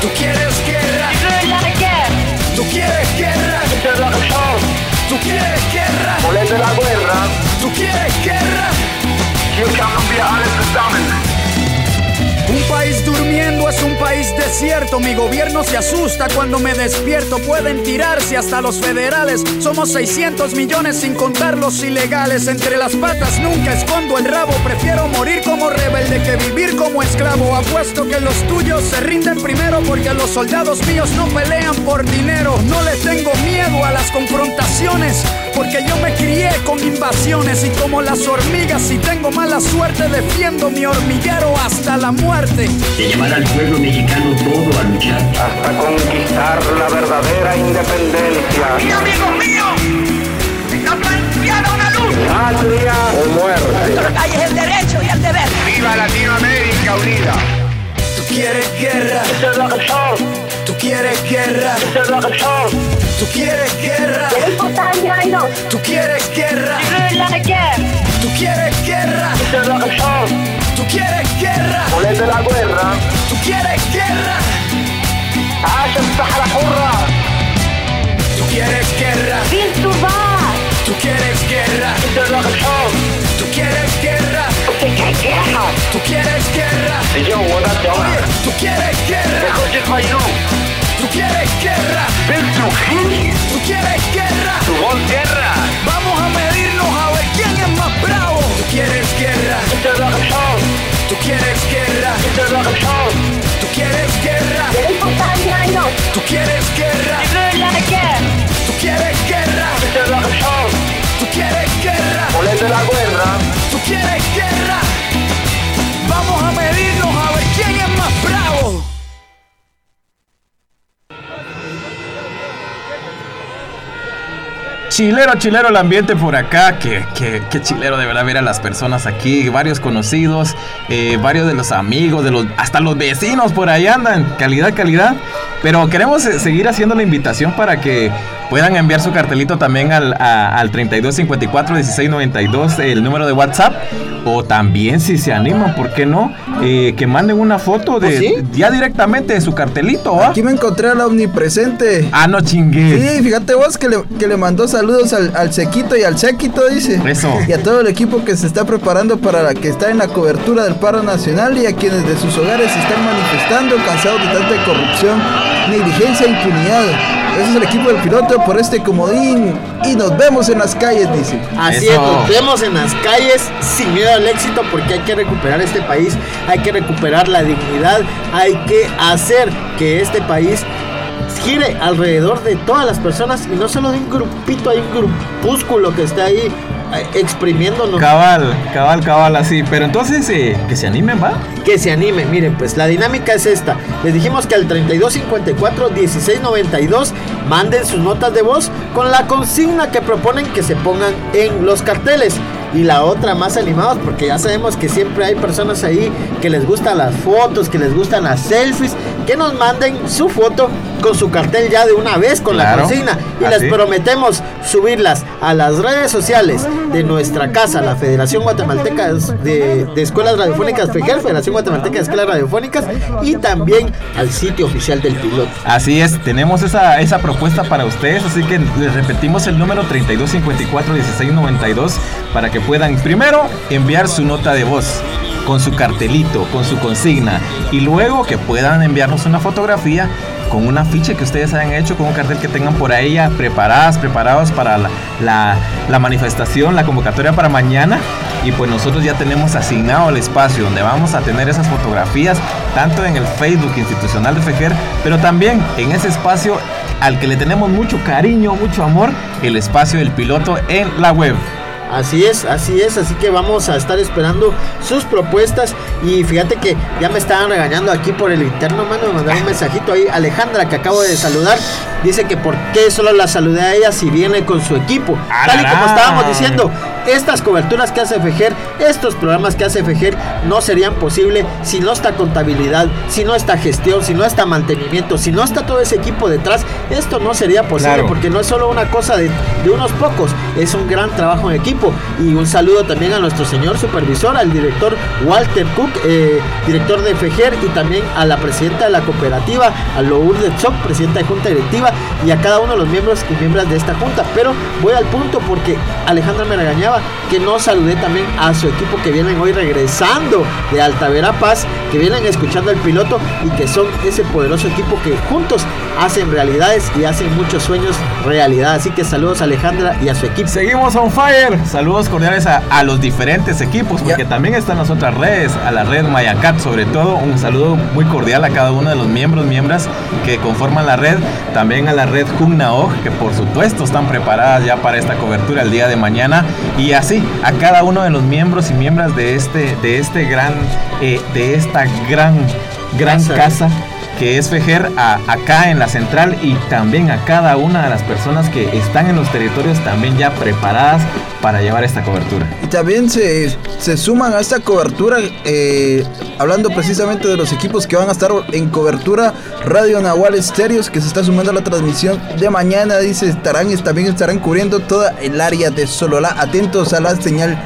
Tú quieres guerra. Tú quieres guerra. Volver la guerra. Tú quieres guerra. Hier kämpfen wir alle zusammen. Un país durmiendo es un país desierto, mi gobierno se asusta cuando me despierto. Pueden tirarse hasta los federales. Somos 600 millones sin contar los ilegales. Entre las patas nunca escondo el rabo. Prefiero morir como rebelde que vivir como esclavo. Apuesto que los tuyos se rinden primero porque los soldados míos no pelean por dinero. No le tengo miedo a las confrontaciones porque yo me crié con invasiones y como las hormigas si tengo mala suerte defiendo mi hormiguero hasta la muerte. De llevar al pueblo mexicano todo a luchar. Hasta conquistar la verdadera independencia. ¡Y amigos míos! ¡Está planteada una luz! Patria o muerte. Nuestra calle es el derecho y el deber. ¡Viva Latinoamérica unida! Tú quieres guerra. Esa es la razón. Tú quieres guerra. Esa es la razón. Tú quieres guerra. Tú quieres guerra. Tú quieres guerra. Esa es la razón Tú quieres guerra. Poner de la guerra. Tú quieres guerra. ¡Haya الصحراء حرة! Tú quieres guerra. Vill du vara? Tú quieres guerra. Esa es la razón. Tú quieres guerra. Porque hay guerra. Tú quieres guerra. اليوم ولا Oye, tú quieres guerra. خرج خيلوم Tú quieres guerra. بنت وخيل Tú quieres guerra. Chilero, chilero el ambiente por acá. Que, que, que chilero de verdad ver a las personas aquí. Varios conocidos, eh, varios de los amigos, de los, hasta los vecinos por ahí andan. Calidad, calidad. Pero queremos eh, seguir haciendo la invitación para que puedan enviar su cartelito también al, a- al 3254 1692, el número de WhatsApp. O también, si se animan, ¿por qué no? Eh, que manden una foto de ya directamente de su cartelito. ¿va? Aquí me encontré a la omnipresente. Ah, no chingues. Sí, fíjate vos que le, que le mandó saludos al, al sequito y al séquito, dice. Eso. Y a todo el equipo que se está preparando para la que está en la cobertura del paro nacional y a quienes de sus hogares se están manifestando cansados de tanta corrupción, negligencia e impunidad. Ese es el equipo del piloto por este comodín y nos vemos en las calles, dice. Así Eso. es, nos vemos en las calles sin miedo al éxito porque hay que recuperar este país, hay que recuperar la dignidad, hay que hacer que este país gire alrededor de todas las personas y no solo de un grupito, hay un grupúsculo que está ahí eh, exprimiéndonos. Cabal, cabal, cabal, así. Pero entonces, eh, que se animen, ¿va? Que se anime, miren, pues la dinámica es esta. Les dijimos que al 3254 1692 manden sus notas de voz con la consigna que proponen que se pongan en los carteles. Y la otra más animados, porque ya sabemos que siempre hay personas ahí que les gustan las fotos, que les gustan las selfies, que nos manden su foto con su cartel ya de una vez con la consigna. Y así. les prometemos subirlas a las redes sociales de nuestra casa, la Federación Guatemalteca de, de Escuelas Radiofónicas FEGER, Federación Guatemalteca de Escuelas Radiofónicas, y también al sitio oficial del piloto. Así es, tenemos esa, esa propuesta para ustedes, así que les repetimos el número 3254-1692 para que puedan primero enviar su nota de voz con su cartelito, con su consigna y luego que puedan enviarnos una fotografía con un afiche que ustedes hayan hecho, con un cartel que tengan por ahí preparadas, preparados para la, la- manifestación, la convocatoria para mañana. Y pues nosotros ya tenemos asignado el espacio donde vamos a tener esas fotografías, tanto en el Facebook institucional de FEGER, pero también en ese espacio al que le tenemos mucho cariño, mucho amor, el espacio del piloto en la web. Así es, así es, así que vamos a estar esperando sus propuestas. Y fíjate que ya me estaban regañando aquí por el interno, mano, me mandaron un mensajito ahí, Alejandra que acabo de saludar, dice que por qué solo la saludé a ella si viene con su equipo, tal y como estábamos diciendo, estas coberturas que hace Fejer, estos programas que hace Fejer no serían posibles si no está contabilidad, si no está gestión, si no está mantenimiento, si no está todo ese equipo detrás, esto no sería posible Claro. porque no es solo una cosa de, de unos pocos, es un gran trabajo en equipo. Y un saludo también a nuestro señor supervisor, al director Walter Cook, eh, director de FEGER, y también a la presidenta de la cooperativa, a Lourdes Choc, presidenta de junta directiva, y a cada uno de los miembros y miembros de esta junta. Pero voy al punto porque Alejandra me regañaba que no saludé también a su equipo que vienen hoy regresando de Altavera Paz, que vienen escuchando el piloto y que son ese poderoso equipo que juntos hacen realidades y hacen muchos sueños realidad. Así que saludos a Alejandra y a su equipo. Seguimos on fire. Saludos cordiales a, a los diferentes equipos, porque también están las otras redes, a la red Mayacat sobre todo. Un saludo muy cordial a cada uno de los miembros, miembros que conforman la red. También a la red Jumnaoj, que por supuesto están preparadas ya para esta cobertura el día de mañana. Y así, a cada uno de los miembros y miembros de este, de este gran, eh, de esta gran, gran Casa. casa que es Fejer a- acá en la central y también a cada una de las personas que están en los territorios también ya preparadas para llevar esta cobertura. Y también se, se suman a esta cobertura, eh, hablando precisamente de los equipos que van a estar en cobertura, Radio Nahual Estéreos, que se está sumando a la transmisión de mañana, dice, estarán, también estarán cubriendo toda el área de Sololá. Atentos a la señal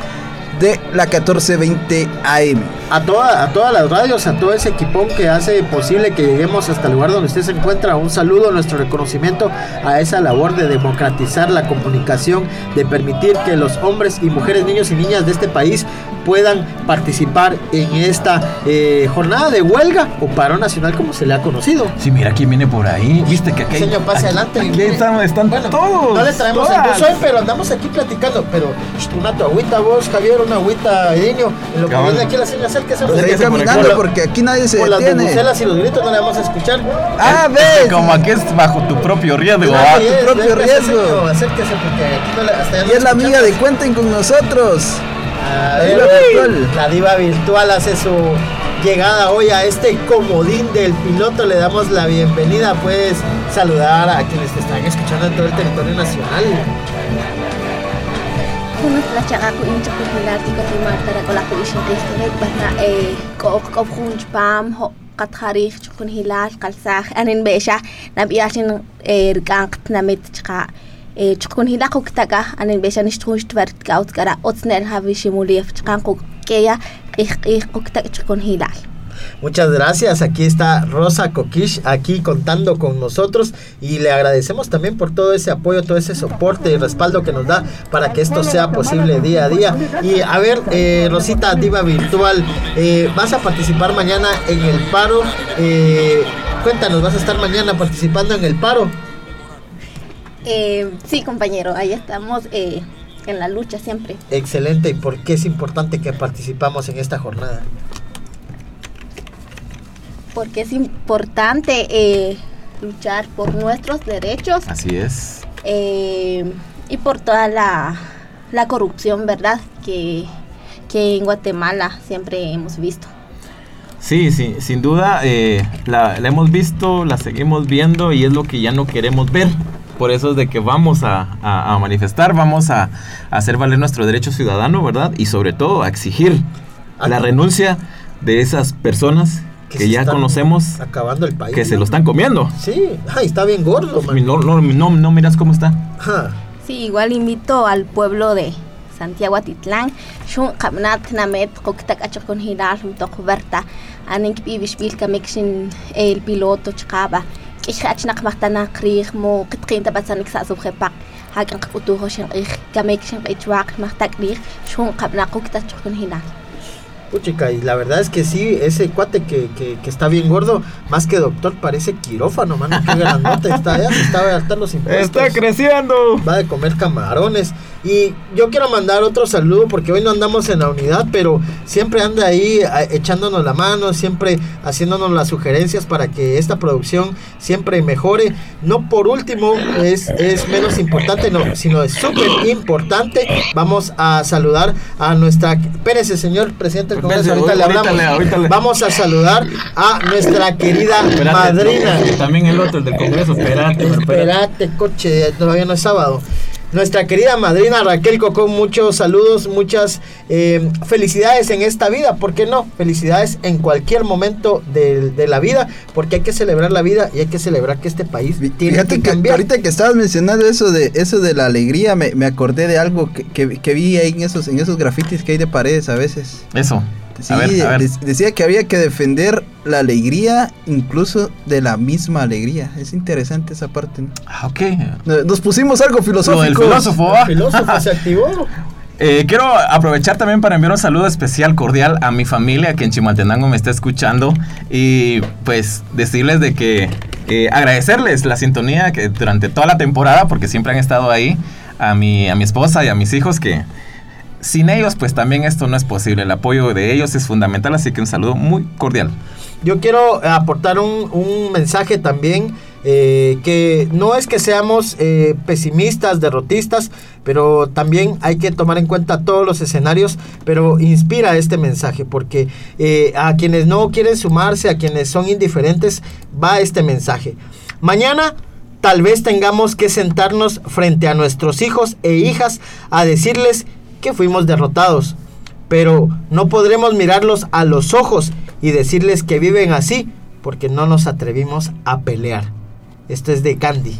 de la 1420 AM. A, toda, a todas las radios, a todo ese equipón que hace posible que lleguemos hasta el lugar donde usted se encuentra. Un saludo, nuestro reconocimiento a esa labor de democratizar la comunicación, de permitir que los hombres y mujeres, niños y niñas de este país puedan participar en esta eh, jornada de huelga o paro nacional como se le ha conocido. Sí, mira quién viene por ahí. Viste que aquí hay- Señor, pase aquí- adelante. Aquí están, están todos. No le traemos todas. el bus hoy, pero andamos aquí platicando. Pero una tu agüita vos, Javier, una agüita. En lo que viene aquí la señora. Pues que ir caminando porque aquí nadie se Por las detiene. bubucelas y los gritos no le vamos a escuchar. Ah, Es ves. que como aquí es bajo tu propio riesgo. ¿ah? y es- propio riesgo. Acérquese porque aquí no le, hasta ya Y no es la escuchamos. amiga de Cuenten con nosotros. La diva virtual. La diva virtual hace su llegada hoy a este comodín del piloto. Le damos la bienvenida. Puedes saludar a quienes te están escuchando en todo el territorio nacional. Timar tara ho kat kharif hilal anin besha chqa e ktak chukun hilal Muchas gracias. Aquí está Rosa Kokish, aquí contando con nosotros y le agradecemos también por todo ese apoyo, todo ese soporte y respaldo que nos da para que esto sea posible día a día. Y a ver, eh, Rosita Diva Virtual, eh, vas a participar mañana en el paro. Eh, cuéntanos, vas a estar mañana participando en el paro. Eh, sí compañero ahí estamos eh, en la lucha siempre Excelente. ¿Y por qué es importante que participamos en esta jornada? porque es importante eh, luchar por nuestros derechos Así es. eh, y por toda la, la corrupción, ¿verdad? Que, que en Guatemala siempre hemos visto. Sí, sí, sin duda eh, la, la hemos visto, la seguimos viendo y es lo que ya no queremos ver. Por eso es de que vamos a, a- a manifestar, vamos a, a hacer valer nuestro derecho ciudadano, ¿verdad? Y sobre todo a exigir la renuncia de esas personas que, se ya conocemos Acabando el país. que se ¿no? lo están comiendo. Sí, ay, está bien gordo, man. No, no, no, no miras cómo está. Sí, igual invito al pueblo de Santiago Atitlán. Shun kamnat namet koktak achakon hilar tok berta. Anin kibibish bil kamekshin el piloto chkaba. Koktak chakon hilar. Puchica, y la verdad es que sí, ese cuate que, que, que está bien gordo, más que doctor, parece quirófano, mano. Qué grandote está, ya se está a los impuestos. Está creciendo. Va de comer camarones. Y yo quiero mandar otro saludo porque hoy no andamos en la unidad, pero siempre anda ahí echándonos la mano, siempre haciéndonos las sugerencias para que esta producción siempre mejore. No por último, es, es menos importante, no, sino es súper importante. Vamos a saludar a nuestra... Espérese, señor presidente del Congreso, ahorita le ahorita hablamos. le- ahorita le- Vamos a saludar a nuestra querida Espérate, madrina. no, también el otro, el del Congreso, espérate, espérate. Espérate, coche, todavía no es sábado. Nuestra querida madrina Raquel Cocó, muchos saludos, muchas eh, felicidades en esta vida, ¿por qué no? Felicidades en cualquier momento de, de la vida, porque hay que celebrar la vida y hay que celebrar que este país tiene Fíjate que que cambiar. ahorita que estabas mencionando eso de eso de la alegría, me, me acordé de algo que, que- que vi ahí en esos, en esos grafitis que hay de paredes a veces. Eso. Sí, a ver, a ver. de- decía que había que defender la alegría incluso de la misma alegría. Es interesante esa parte. ¿no? Ah, ok. Nos pusimos algo filosófico. Lo del filósofo, El filósofo se activó. Eh, quiero aprovechar también para enviar un saludo especial, cordial a mi familia que en Chimaltenango me está escuchando y pues decirles de que eh, agradecerles la sintonía que durante toda la temporada porque siempre han estado ahí a mi, a mi esposa y a mis hijos que sin ellos pues también esto no es posible. El apoyo de ellos es fundamental, así que un saludo muy cordial. Yo quiero aportar un, un mensaje también eh, que no es que seamos eh, pesimistas, derrotistas, pero también hay que tomar en cuenta todos los escenarios, pero inspira este mensaje, porque eh, a quienes no quieren sumarse, a quienes son indiferentes, va este mensaje. Mañana tal vez tengamos que sentarnos frente a nuestros hijos e hijas a decirles que fuimos derrotados, pero no podremos mirarlos a los ojos y decirles que viven así porque no nos atrevimos a pelear. Esto es de Candy.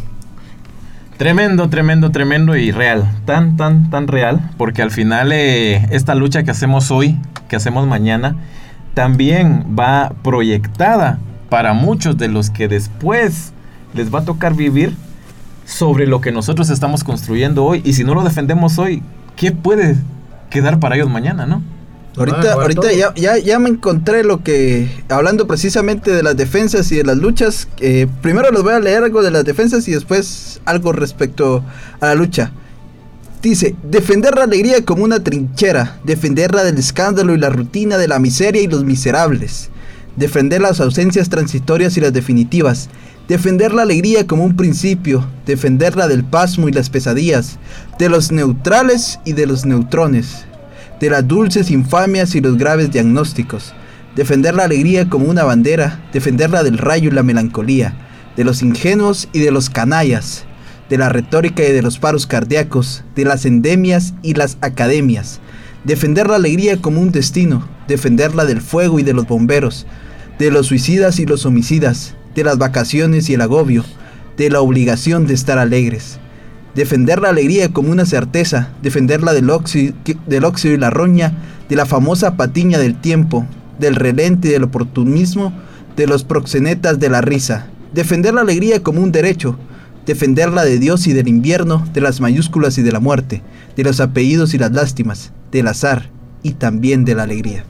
Tremendo, tremendo, tremendo y real. Tan, tan, tan real. Porque al final eh, esta lucha que hacemos hoy, que hacemos mañana, también va proyectada para muchos de los que después les va a tocar vivir sobre lo que nosotros estamos construyendo hoy. Y si no lo defendemos hoy, ¿qué puede quedar para ellos mañana, no? Ahorita, ahorita ya, ya, ya me encontré lo que, hablando precisamente de las defensas y de las luchas, eh, primero les voy a leer algo de las defensas y después algo respecto a la lucha. Dice, defender la alegría como una trinchera, defenderla del escándalo y la rutina de la miseria y los miserables, defender las ausencias transitorias y las definitivas, defender la alegría como un principio, defenderla del pasmo y las pesadillas, de los neutrales y de los neutrones, de las dulces infamias y los graves diagnósticos, defender la alegría como una bandera, defenderla del rayo y la melancolía, de los ingenuos y de los canallas, de la retórica y de los paros cardíacos, de las endemias y las academias, defender la alegría como un destino, defenderla del fuego y de los bomberos, de los suicidas y los homicidas, de las vacaciones y el agobio, de la obligación de estar alegres, defender la alegría como una certeza, defenderla del óxido, del óxido y la roña, de la famosa patiña del tiempo, del relente y del oportunismo, de los proxenetas de la risa, defender la alegría como un derecho, defenderla de Dios y del invierno, de las mayúsculas y de la muerte, de los apellidos y las lástimas, del azar y también de la alegría.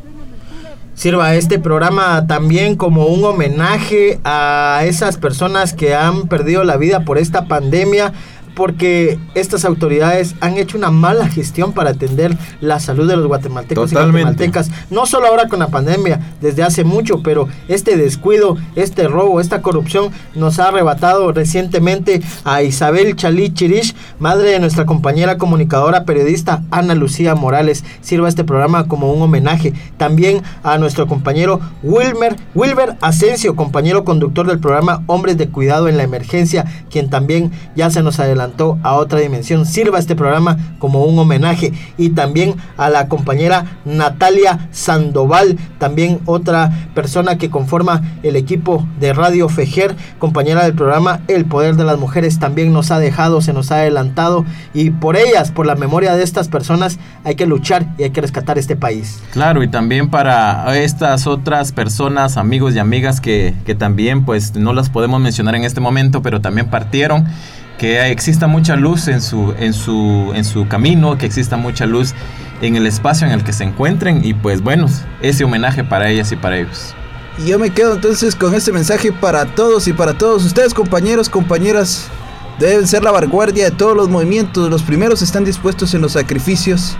Sirva este programa también como un homenaje a esas personas que han perdido la vida por esta pandemia, porque estas autoridades han hecho una mala gestión para atender la salud de los guatemaltecos Totalmente. y guatemaltecas. No solo ahora con la pandemia, desde hace mucho, pero este descuido, este robo, esta corrupción nos ha arrebatado recientemente a Isabel Chalí Chirish, madre de nuestra compañera comunicadora periodista Ana Lucía Morales. Sirva este programa como un homenaje. También a nuestro compañero Wilmer, Wilber Asensio, compañero conductor del programa Hombres de Cuidado en la Emergencia, quien también ya se nos adelantó a otra dimensión. Sirva este programa como un homenaje. Y también a la compañera Natalia Sandoval, también otra persona que conforma el equipo de Radio Fejer, compañera del programa El Poder de las Mujeres, también nos ha dejado, se nos ha adelantado. Y por ellas, por la memoria de estas personas, hay que luchar y hay que rescatar este país. Claro, y también para estas otras personas, amigos y amigas que, que también pues no las podemos mencionar en este momento, pero también partieron que exista mucha luz en su, en su, en su camino, que exista mucha luz en el espacio en el que se encuentren y pues bueno, ese homenaje para ellas y para ellos. Y yo me quedo entonces con este mensaje para todos y para todos ustedes, compañeros, compañeras. Deben ser la vanguardia de todos los movimientos. Los primeros están dispuestos en los sacrificios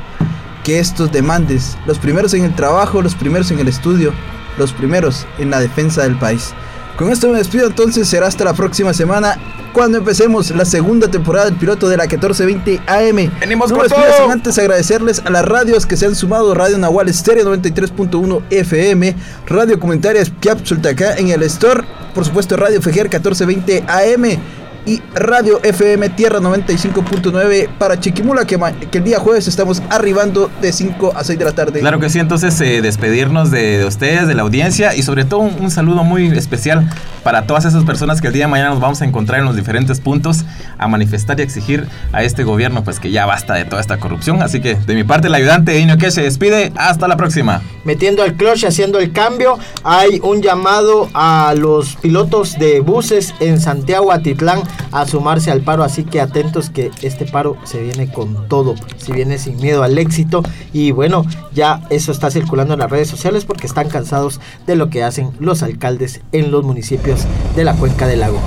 que estos demandes. Los primeros en el trabajo, los primeros en el estudio, los primeros en la defensa del país. Con esto me despido entonces, será hasta la próxima semana cuando empecemos la segunda temporada del piloto de la 1420 AM. Venimos no con todo. sin antes agradecerles a las radios que se han sumado, Radio Nahual Estéreo 93.1 FM, Radio Comentarias Capsulta acá en el Store, por supuesto Radio Fejer 1420 AM y Radio FM Tierra 95.9 para Chiquimula que, el día jueves estamos arribando de 5 a 6 de la tarde. Claro que sí, entonces eh, despedirnos de, de ustedes, de la audiencia y sobre todo un, un saludo muy especial para todas esas personas que el día de mañana nos vamos a encontrar en los diferentes puntos a manifestar y exigir a este gobierno pues que ya basta de toda esta corrupción. Así que de mi parte el ayudante Inio que se despide, hasta la próxima. metiendo el clutch, haciendo el cambio. Hay un llamado a los pilotos de buses en Santiago Atitlán a sumarse al paro, así que atentos que este paro se viene con todo, se viene sin miedo al éxito y bueno, ya eso está circulando en las redes sociales porque están cansados de lo que hacen los alcaldes en los municipios de la cuenca del lago.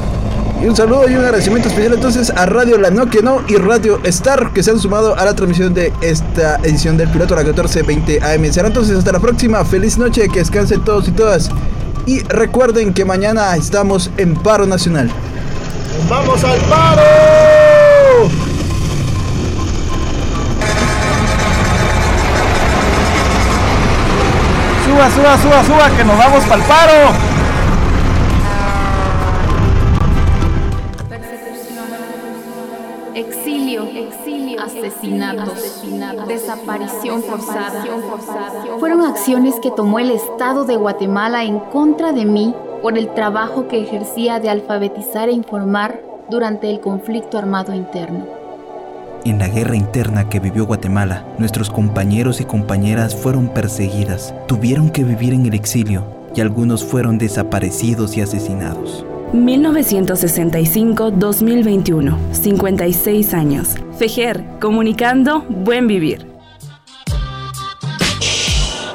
Y un saludo y un agradecimiento especial entonces a Radio La No Que No y Radio Star que se han sumado a la transmisión de esta edición del piloto a la 1420 AM. Será entonces hasta la próxima. Feliz noche, que descansen todos y todas. Y recuerden que mañana estamos en paro nacional. ¡Vamos al paro! Suba, suba, suba, suba, que nos vamos para el paro. Exilio, exilio, asesinatos, desaparición forzada. Fueron acciones que tomó el Estado de Guatemala en contra de mí por el trabajo que ejercía de alfabetizar e informar durante el conflicto armado interno. En la guerra interna que vivió Guatemala, nuestros compañeros y compañeras fueron perseguidas, tuvieron que vivir en el exilio y algunos fueron desaparecidos y asesinados. 1965-2021, 56 años. Fejer, comunicando buen vivir.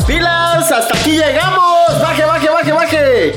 ¡Pilas! ¡Hasta aquí llegamos! ¡Baje, baje, baje, baje!